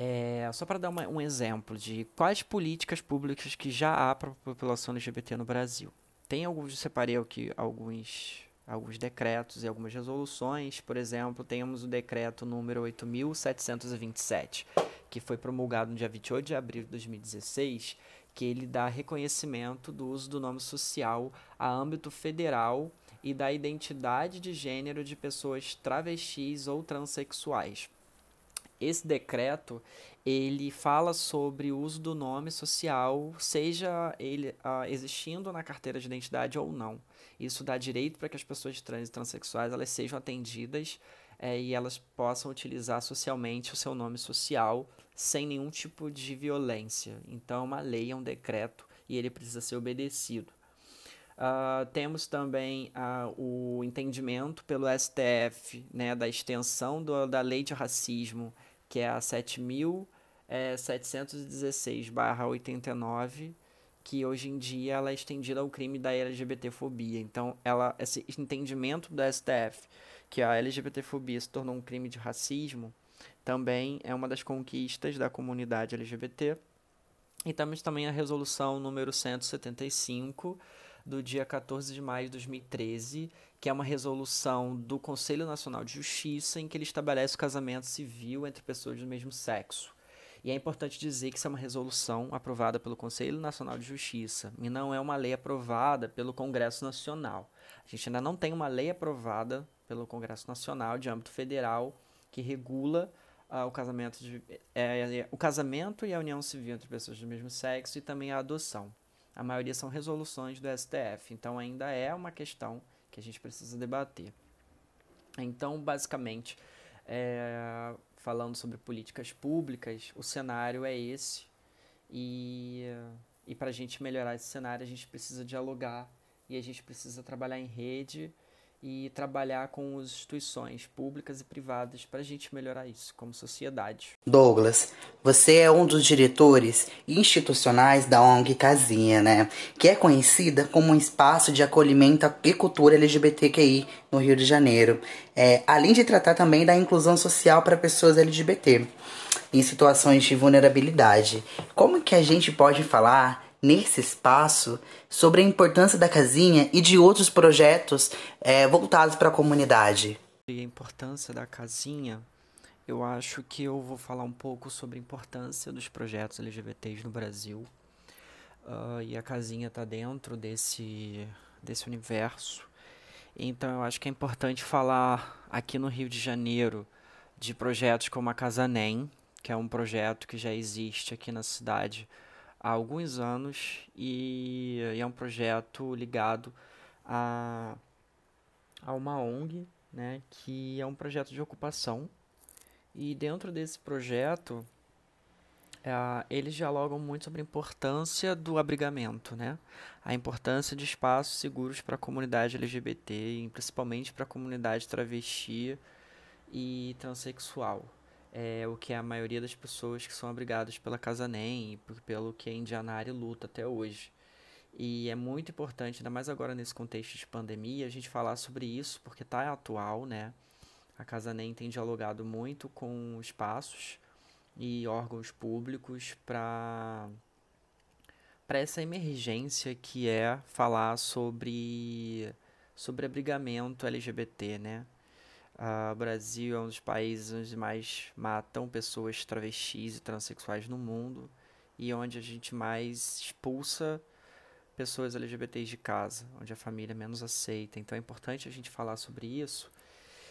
E: É, só para dar uma, um exemplo de quais políticas públicas que já há para a população LGBT no Brasil. Tem alguns, separei aqui alguns alguns decretos e algumas resoluções. Por exemplo, temos o decreto número 8.727, que foi promulgado no dia 28 de abril de 2016, que ele dá reconhecimento do uso do nome social a âmbito federal e da identidade de gênero de pessoas travestis ou transexuais. Esse decreto ele fala sobre o uso do nome social, seja ele uh, existindo na carteira de identidade ou não. Isso dá direito para que as pessoas trans e transexuais elas sejam atendidas é, e elas possam utilizar socialmente o seu nome social sem nenhum tipo de violência. Então, uma lei é um decreto e ele precisa ser obedecido. Uh, temos também uh, o entendimento pelo STF né, da extensão do, da lei de racismo, que é a 7.716-89, que hoje em dia ela é estendida ao crime da LGBTfobia. Então, ela, esse entendimento do STF que a LGBTfobia se tornou um crime de racismo também é uma das conquistas da comunidade LGBT. E temos também a resolução número 175 do dia 14 de maio de 2013, que é uma resolução do Conselho Nacional de Justiça em que ele estabelece o casamento civil entre pessoas do mesmo sexo. E é importante dizer que isso é uma resolução aprovada pelo Conselho Nacional de Justiça e não é uma lei aprovada pelo Congresso Nacional. A gente ainda não tem uma lei aprovada pelo Congresso Nacional de âmbito federal que regula uh, o casamento de, é, é, o casamento e a união civil entre pessoas do mesmo sexo e também a adoção. A maioria são resoluções do STF, então ainda é uma questão que a gente precisa debater. Então, basicamente, é, falando sobre políticas públicas, o cenário é esse. E, e para a gente melhorar esse cenário, a gente precisa dialogar e a gente precisa trabalhar em rede e trabalhar com as instituições públicas e privadas para a gente melhorar isso como sociedade.
A: Douglas, você é um dos diretores institucionais da ONG Casinha, né? Que é conhecida como um espaço de acolhimento e cultura LGBTQI no Rio de Janeiro, é, além de tratar também da inclusão social para pessoas LGBT em situações de vulnerabilidade. Como que a gente pode falar nesse espaço sobre a importância da casinha e de outros projetos é, voltados para a comunidade.
E: E a importância da casinha, eu acho que eu vou falar um pouco sobre a importância dos projetos LGBTs no Brasil. Uh, e a casinha está dentro desse, desse universo. Então eu acho que é importante falar aqui no Rio de Janeiro de projetos como a Casa NEM, que é um projeto que já existe aqui na cidade há alguns anos e, e é um projeto ligado a, a uma ONG, né, que é um projeto de ocupação. E dentro desse projeto, é, eles dialogam muito sobre a importância do abrigamento, né? A importância de espaços seguros para a comunidade LGBT, principalmente para a comunidade travesti e transexual é, o que a maioria das pessoas que são abrigadas pela Casa NEM e pelo que a Indianari luta até hoje. E é muito importante, ainda mais agora nesse contexto de pandemia, a gente falar sobre isso, porque está atual, né? A Casa NEM tem dialogado muito com espaços e órgãos públicos para para essa emergência que é falar sobre sobre abrigamento LGBT, né? Uh, o Brasil é um dos países onde mais matam pessoas travestis e transexuais no mundo e onde a gente mais expulsa pessoas LGBTs de casa, onde a família é menos aceita. Então é importante a gente falar sobre isso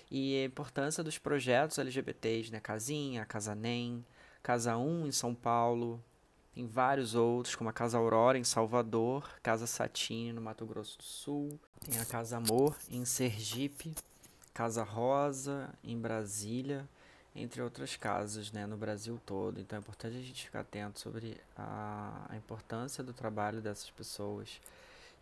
E: e a importância dos projetos LGBTs, né? Casinha, Casa NEM, Casa 1 em São Paulo, tem vários outros, como a Casa Aurora em Salvador, Casa Satine no Mato Grosso do Sul, tem a Casa Amor em Sergipe, Casa Rosa, em Brasília, entre outras casas né, no Brasil todo. Então é importante a gente ficar atento sobre a, a importância do trabalho dessas pessoas,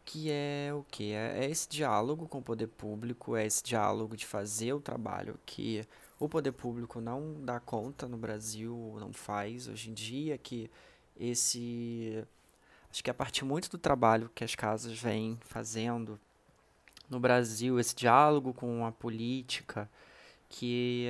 E: que é o que? É, é esse diálogo com o poder público, é esse diálogo de fazer o trabalho que o poder público não dá conta no Brasil, não faz hoje em dia, que esse. Acho que a partir muito do trabalho que as casas vêm fazendo no Brasil, esse diálogo com a política, que,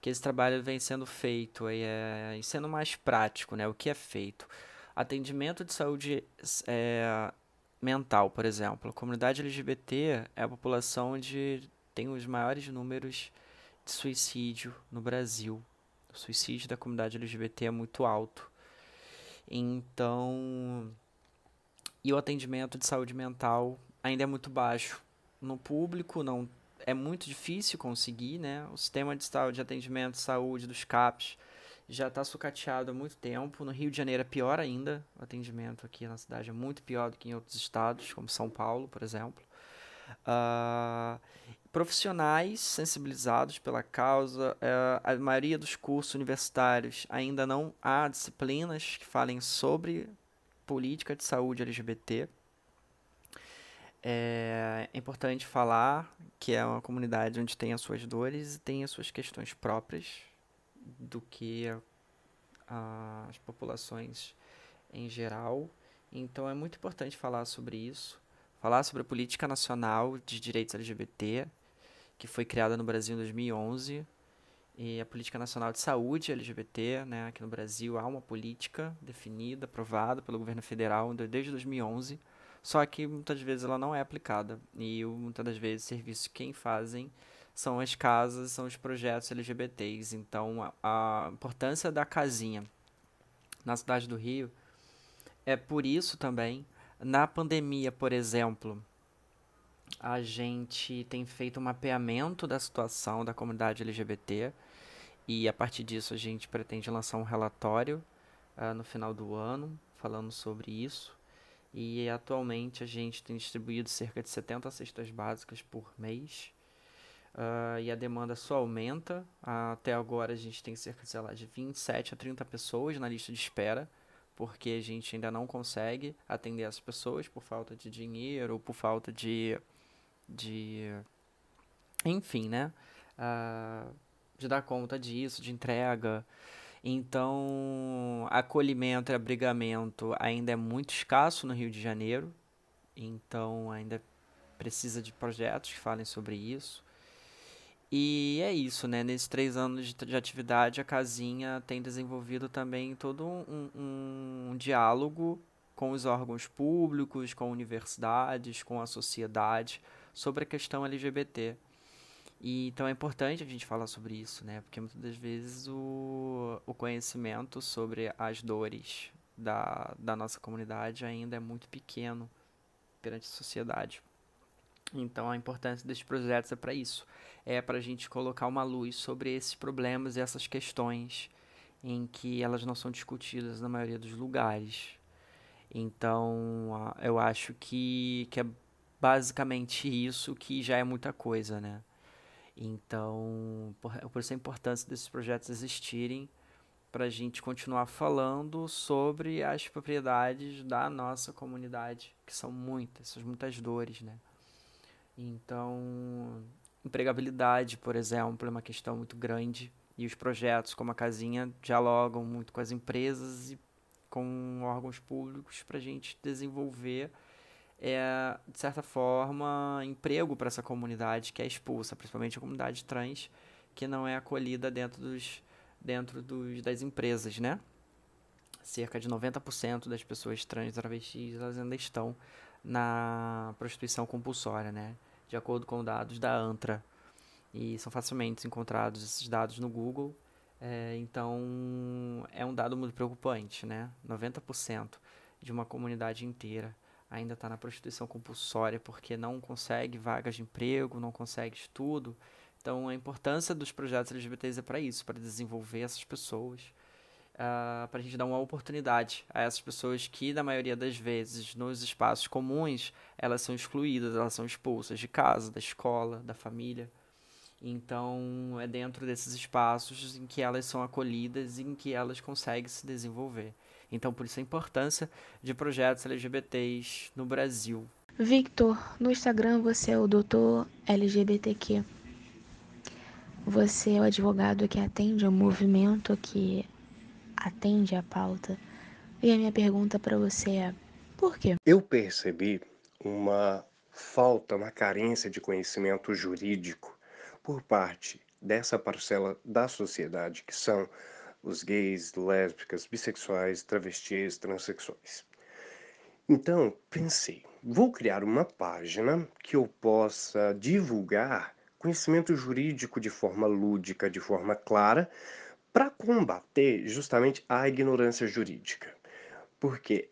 E: que esse trabalho vem sendo feito e, é, sendo mais prático, né? O que é feito? Atendimento de saúde é, mental, por exemplo. A comunidade LGBT é a população onde tem os maiores números de suicídio no Brasil. O suicídio da comunidade LGBT é muito alto. Então, e o atendimento de saúde mental ainda é muito baixo. No público não é muito difícil conseguir, né? O sistema de, de atendimento de saúde dos CAPs já está sucateado há muito tempo. No Rio de Janeiro é pior ainda. O atendimento aqui na cidade é muito pior do que em outros estados, como São Paulo, por exemplo. Uh, profissionais sensibilizados pela causa, uh, a maioria dos cursos universitários ainda não há disciplinas que falem sobre política de saúde LGBT. É, é importante falar que é uma comunidade onde tem as suas dores e tem as suas questões próprias do que a, a, as populações em geral. Então é muito importante falar sobre isso, falar sobre a política nacional de direitos LGBT, que foi criada no Brasil em 2011, e a política nacional de saúde LGBT, né, aqui no Brasil há uma política definida, aprovada pelo governo federal desde 2011, só que muitas vezes ela não é aplicada e muitas das vezes serviços quem fazem são as casas, são os projetos LGBTs. Então, a, a importância da casinha na cidade do Rio é por isso também. Na pandemia, por exemplo, a gente tem feito um mapeamento da situação da comunidade LGBT e a partir disso a gente pretende lançar um relatório uh, no final do ano falando sobre isso. E atualmente a gente tem distribuído cerca de 70 cestas básicas por mês Uh, e a demanda só aumenta. Uh, até agora a gente tem cerca sei lá, de 27 a 30 pessoas na lista de espera, porque a gente ainda não consegue atender essas pessoas por falta de dinheiro ou por falta de. de enfim, né? Uh, de dar conta disso, de entrega. Então, acolhimento e abrigamento ainda é muito escasso no Rio de Janeiro. Então, ainda precisa de projetos que falem sobre isso. E é isso, né? Nesses três anos de, de atividade, a Casinha tem desenvolvido também todo um, um, um diálogo com os órgãos públicos, com universidades, com a sociedade sobre a questão LGBT. E, então é importante a gente falar sobre isso, né? Porque muitas das vezes o, o conhecimento sobre as dores da, da nossa comunidade ainda é muito pequeno perante a sociedade. Então a importância desses projetos é para isso, é para a gente colocar uma luz sobre esses problemas e essas questões em que elas não são discutidas na maioria dos lugares. Então eu acho que, que é basicamente isso que já é muita coisa, né? Então, por, por isso a importância desses projetos existirem para a gente continuar falando sobre as propriedades da nossa comunidade, que são muitas, são muitas dores, né? Então, empregabilidade, por exemplo, é uma questão muito grande. E os projetos como a Casinha dialogam muito com as empresas e com órgãos públicos para a gente desenvolver, é, de certa forma, emprego para essa comunidade que é expulsa, principalmente a comunidade trans, que não é acolhida dentro, dos, dentro dos, das empresas, né? Cerca de 90% das pessoas trans e travestis elas ainda estão na prostituição compulsória, né? de acordo com dados da ANTRA. E são facilmente encontrados esses dados no Google. É, então, é um dado muito preocupante, né? 90% de uma comunidade inteira ainda está na prostituição compulsória porque não consegue vagas de emprego, não consegue estudo. Então, a importância dos projetos LGBTs é para isso, para desenvolver essas pessoas, uh, ah, para a gente dar uma oportunidade a essas pessoas que, na maioria das vezes, nos espaços comuns, elas são excluídas, elas são expulsas de casa, da escola, da família. Então, é dentro desses espaços em que elas são acolhidas e em que elas conseguem se desenvolver. Então, por isso a importância de projetos LGBTs no Brasil.
B: Victor, no Instagram você é o doutor LGBTQ. Você é o advogado que atende ao movimento que atende à pauta. E a minha pergunta para você é: por quê?
C: Eu percebi uma falta, uma carência de conhecimento jurídico por parte dessa parcela da sociedade que são os gays, lésbicas, bissexuais, travestis, transexuais. Então, pensei, vou criar uma página que eu possa divulgar conhecimento jurídico de forma lúdica, de forma clara, para combater justamente a ignorância jurídica. Porque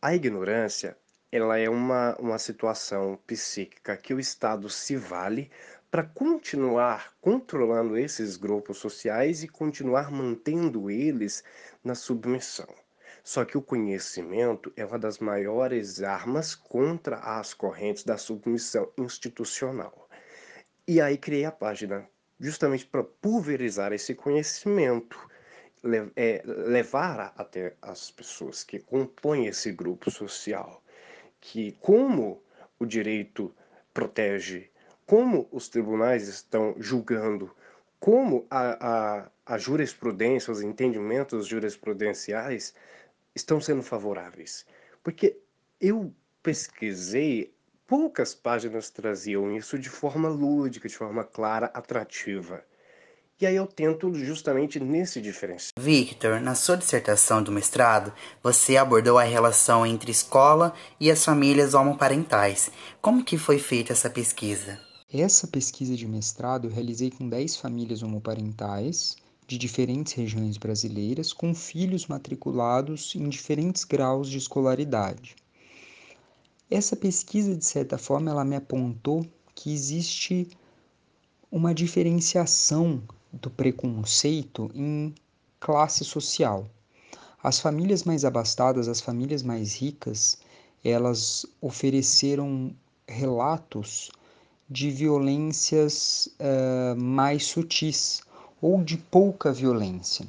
C: a ignorância ela é uma, uma situação psíquica que o Estado se vale para continuar controlando esses grupos sociais e continuar mantendo eles na submissão. Só que o conhecimento é uma das maiores armas contra as correntes da submissão institucional. E aí criei a página justamente para pulverizar esse conhecimento, é, levar até as pessoas que compõem esse grupo social que como o direito protege, como os tribunais estão julgando, como a, a, a jurisprudência, os entendimentos jurisprudenciais estão sendo favoráveis. Porque eu pesquisei, poucas páginas traziam isso de forma lúdica, de forma clara, atrativa. E aí eu tento justamente nesse diferencial.
A: Victor, na sua dissertação do mestrado, você abordou a relação entre escola e as famílias homoparentais. Como que foi feita essa pesquisa?
D: Essa pesquisa de mestrado eu realizei com 10 famílias homoparentais de diferentes regiões brasileiras com filhos matriculados em diferentes graus de escolaridade. Essa pesquisa, de certa forma, ela me apontou que existe uma diferenciação do preconceito em classe social. As famílias mais abastadas, as famílias mais ricas, elas ofereceram relatos de violências uh, mais sutis ou de pouca violência.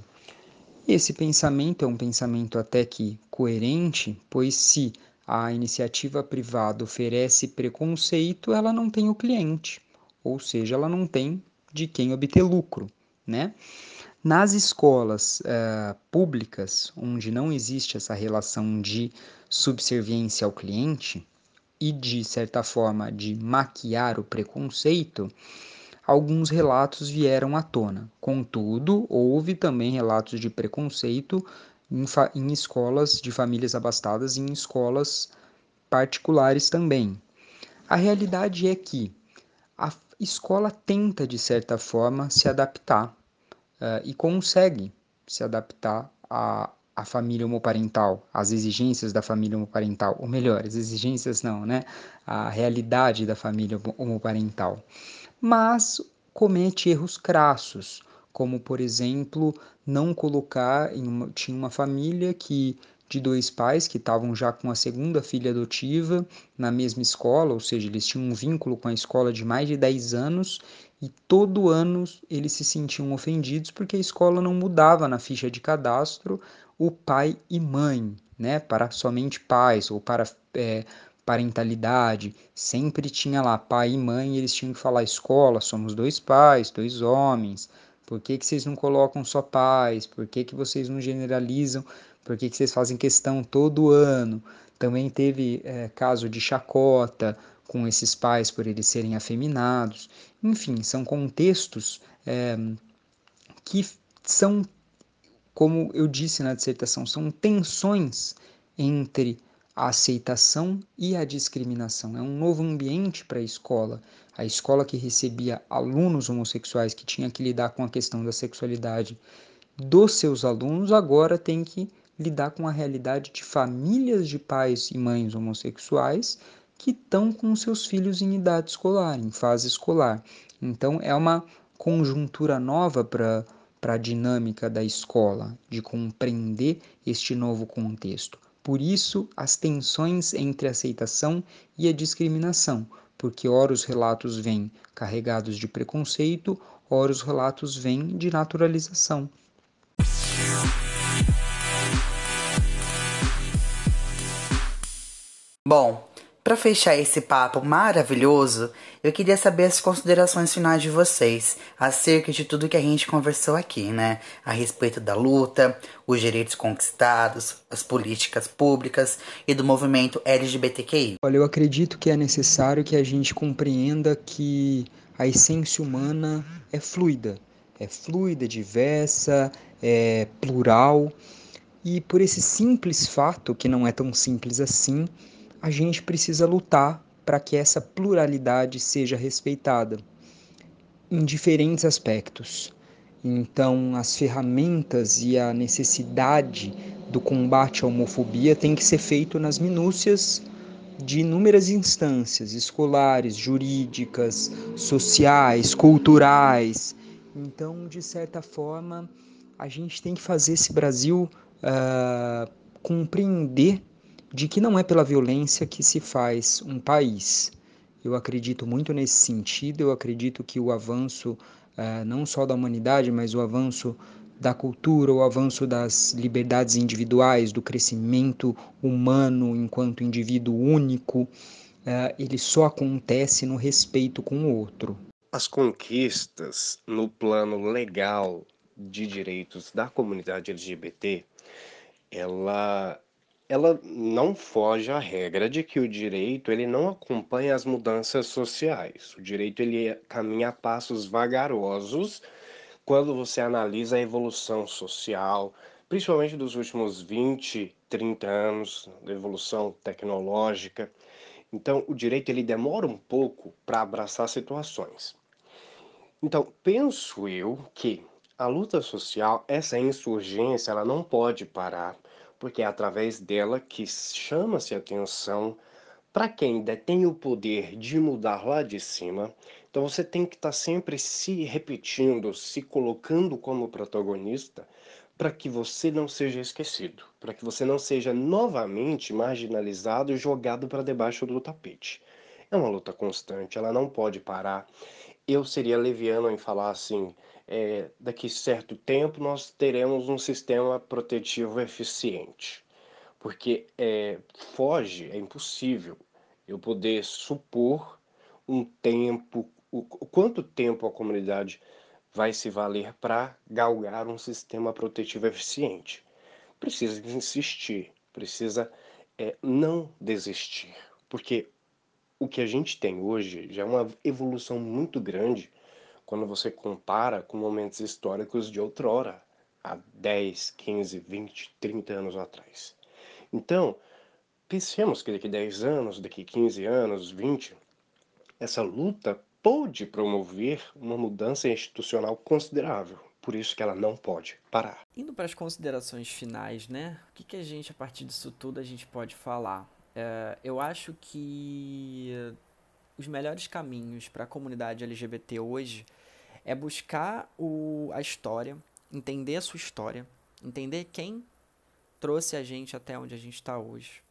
D: Esse pensamento é um pensamento até que coerente, pois se a iniciativa privada oferece preconceito, ela não tem o cliente, ou seja, ela não tem de quem obter lucro, né? Nas escolas uh, públicas, onde não existe essa relação de subserviência ao cliente e de certa forma de maquiar o preconceito, alguns relatos vieram à tona. Contudo, houve também relatos de preconceito em, em escolas de famílias abastadas e em escolas particulares também. A realidade é que a escola tenta, de certa forma, se adaptar uh, e consegue se adaptar à, à família homoparental, às exigências da família homoparental, ou melhor, as exigências não, né? A realidade da família homoparental. Mas comete erros crassos, como, por exemplo, não colocar em uma, tinha uma família que de dois pais que estavam já com a segunda filha adotiva na mesma escola, ou seja, eles tinham um vínculo com a escola de mais de 10 anos e todo ano eles se sentiam ofendidos porque a escola não mudava na ficha de cadastro o pai e mãe, né, para somente pais ou para é, parentalidade, sempre tinha lá pai e mãe, e eles tinham que falar escola, somos dois pais, dois homens, por que, que vocês não colocam só pais, por que, que vocês não generalizam? Por que, que vocês fazem questão todo ano? Também teve é, caso de chacota com esses pais por eles serem afeminados. Enfim, são contextos é, que são, como eu disse na dissertação, são tensões entre a aceitação e a discriminação. É um novo ambiente para a escola. A escola que recebia alunos homossexuais que tinha que lidar com a questão da sexualidade dos seus alunos agora tem que lidar com a realidade de famílias de pais e mães homossexuais que estão com seus filhos em idade escolar, em fase escolar. Então é uma conjuntura nova para para a dinâmica da escola, de compreender este novo contexto. Por isso, as tensões entre a aceitação e a discriminação, porque ora os relatos vêm carregados de preconceito, ora os relatos vêm de naturalização.
A: Bom, para fechar esse papo maravilhoso, eu queria saber as considerações finais de vocês acerca de tudo que a gente conversou aqui, né? A respeito da luta, os direitos conquistados, as políticas públicas e do movimento LGBTQI.
D: Olha, eu acredito que é necessário que a gente compreenda que a essência humana é fluida, é fluida, diversa, é plural. E por esse simples fato, que não é tão simples assim, a gente precisa lutar para que essa pluralidade seja respeitada em diferentes aspectos. Então, as ferramentas e a necessidade do combate à homofobia tem que ser feito nas minúcias de inúmeras instâncias escolares, jurídicas, sociais, culturais. Então, de certa forma, a gente tem que fazer esse Brasil uh, compreender de que não é pela violência que se faz um país. Eu acredito muito nesse sentido, eu acredito que o avanço uh, não só da humanidade, mas o avanço da cultura, o avanço das liberdades individuais, do crescimento humano enquanto indivíduo único, uh, ele só acontece no respeito com o outro.
C: As conquistas no plano legal de direitos da comunidade LGBT, ela ela não foge à regra de que o direito ele não acompanha as mudanças sociais. O direito ele caminha a passos vagarosos quando você analisa a evolução social, principalmente dos últimos 20, 30 anos, da evolução tecnológica. Então, o direito ele demora um pouco para abraçar situações. Então, penso eu que a luta social, essa insurgência, ela não pode parar porque é através dela que chama-se atenção para quem detém o poder de mudar lá de cima. Então você tem que estar tá sempre se repetindo, se colocando como protagonista para que você não seja esquecido, para que você não seja novamente marginalizado e jogado para debaixo do tapete. É uma luta constante, ela não pode parar. Eu seria leviano em falar assim, é, daqui certo tempo nós teremos um sistema protetivo eficiente. Porque é, foge, é impossível eu poder supor um tempo, o, quanto tempo a comunidade vai se valer para galgar um sistema protetivo eficiente. Precisa insistir, precisa é, não desistir, porque o que a gente tem hoje já é uma evolução muito grande quando você compara com momentos históricos de outrora, há 10, 15, 20, 30 anos atrás. Então, pensemos que daqui 10 anos, daqui 15 anos, 20, essa luta pode promover uma mudança institucional considerável. Por isso que ela não pode parar.
E: Indo para as considerações finais, né? O que, que a gente, a partir disso tudo, a gente pode falar? É, eu acho que os melhores caminhos para a comunidade LGBT hoje é buscar o, a história, entender a sua história, entender quem trouxe a gente até onde a gente está hoje.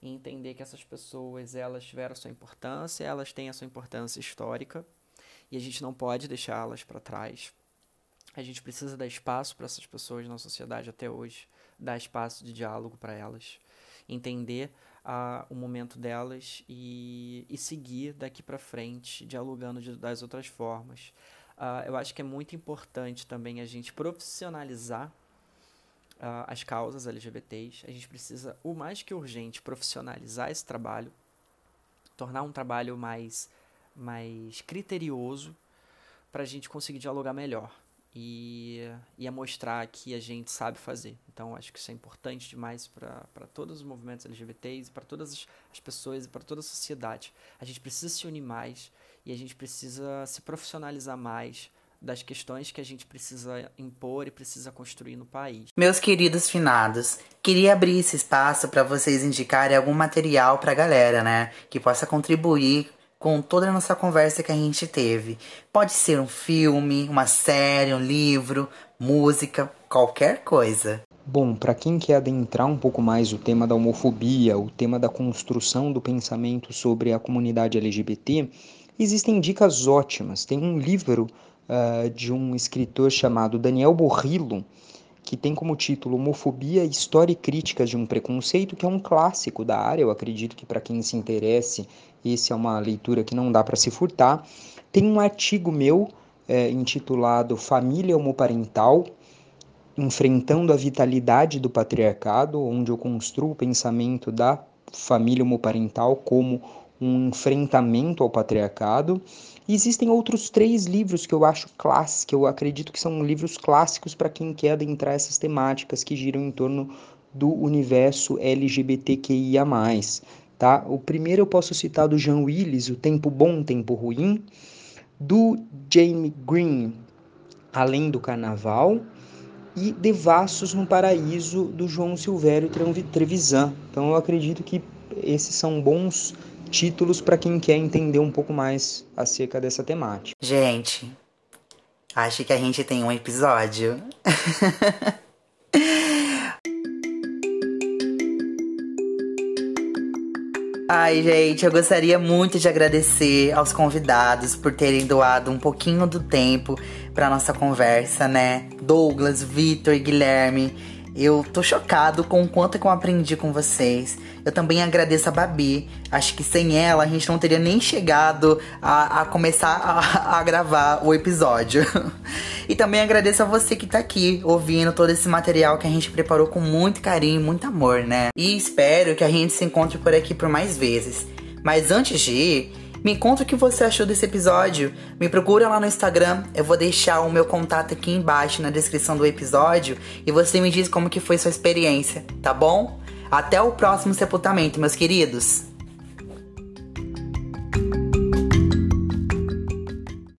E: E entender que essas pessoas elas tiveram a sua importância, elas têm a sua importância histórica e a gente não pode deixá-las para trás. A gente precisa dar espaço para essas pessoas na sociedade até hoje, dar espaço de diálogo para elas, entender uh, o momento delas e, e seguir daqui para frente, dialogando de, das outras formas. Uh, eu acho que é muito importante também a gente profissionalizar uh, as causas LGBTs. A gente precisa, o mais que urgente, profissionalizar esse trabalho, tornar um trabalho mais, mais criterioso para a gente conseguir dialogar melhor e, e a mostrar que a gente sabe fazer. Então, acho que isso é importante demais para todos os movimentos LGBTs, para todas as, as pessoas e para toda a sociedade. A gente precisa se unir mais e a gente precisa se profissionalizar mais das questões que a gente precisa impor e precisa construir no país.
A: Meus queridos finados, queria abrir esse espaço para vocês indicarem algum material para a galera, né, que possa contribuir com toda a nossa conversa que a gente teve. Pode ser um filme, uma série, um livro, música, qualquer coisa.
D: Bom, para quem quer adentrar um pouco mais o tema da homofobia, o tema da construção do pensamento sobre a comunidade LGBT, Existem dicas ótimas. Tem um livro uh, de um escritor chamado Daniel Borrillo, que tem como título Homofobia, História e Críticas de um Preconceito, que é um clássico da área. Eu acredito que para quem se interesse, esse é uma leitura que não dá para se furtar. Tem um artigo meu é, intitulado Família Homoparental, Enfrentando a Vitalidade do Patriarcado, onde eu construo o pensamento da família homoparental como um enfrentamento ao patriarcado. E existem outros três livros que eu acho clássicos, que eu acredito que são livros clássicos para quem quer adentrar essas temáticas que giram em torno do universo LGBTQIA+, tá? O primeiro eu posso citar do Jean Willis, O Tempo Bom, Tempo Ruim, do Jamie Green, Além do Carnaval, e Devassos no Paraíso, do João Silvério Trevisan. Então eu acredito que esses são bons títulos para quem quer entender um pouco mais acerca dessa temática.
A: Gente, acho que a gente tem um episódio. Ai, gente, eu gostaria muito de agradecer aos convidados por terem doado um pouquinho do tempo para nossa conversa, né? Douglas, Vitor e Guilherme. Eu tô chocado com o quanto que eu aprendi com vocês. Eu também agradeço a Babi. Acho que sem ela a gente não teria nem chegado a, a começar a, a, gravar o episódio. e também agradeço a você que tá aqui ouvindo todo esse material que a gente preparou com muito carinho e muito amor, né? E espero que a gente se encontre por aqui por mais vezes. Mas antes de ir, me conta o que você achou desse episódio. Me procura lá no Instagram. Eu vou deixar o meu contato aqui embaixo na descrição do episódio e você me diz como que foi sua experiência, tá bom? Até o próximo sepultamento, meus queridos.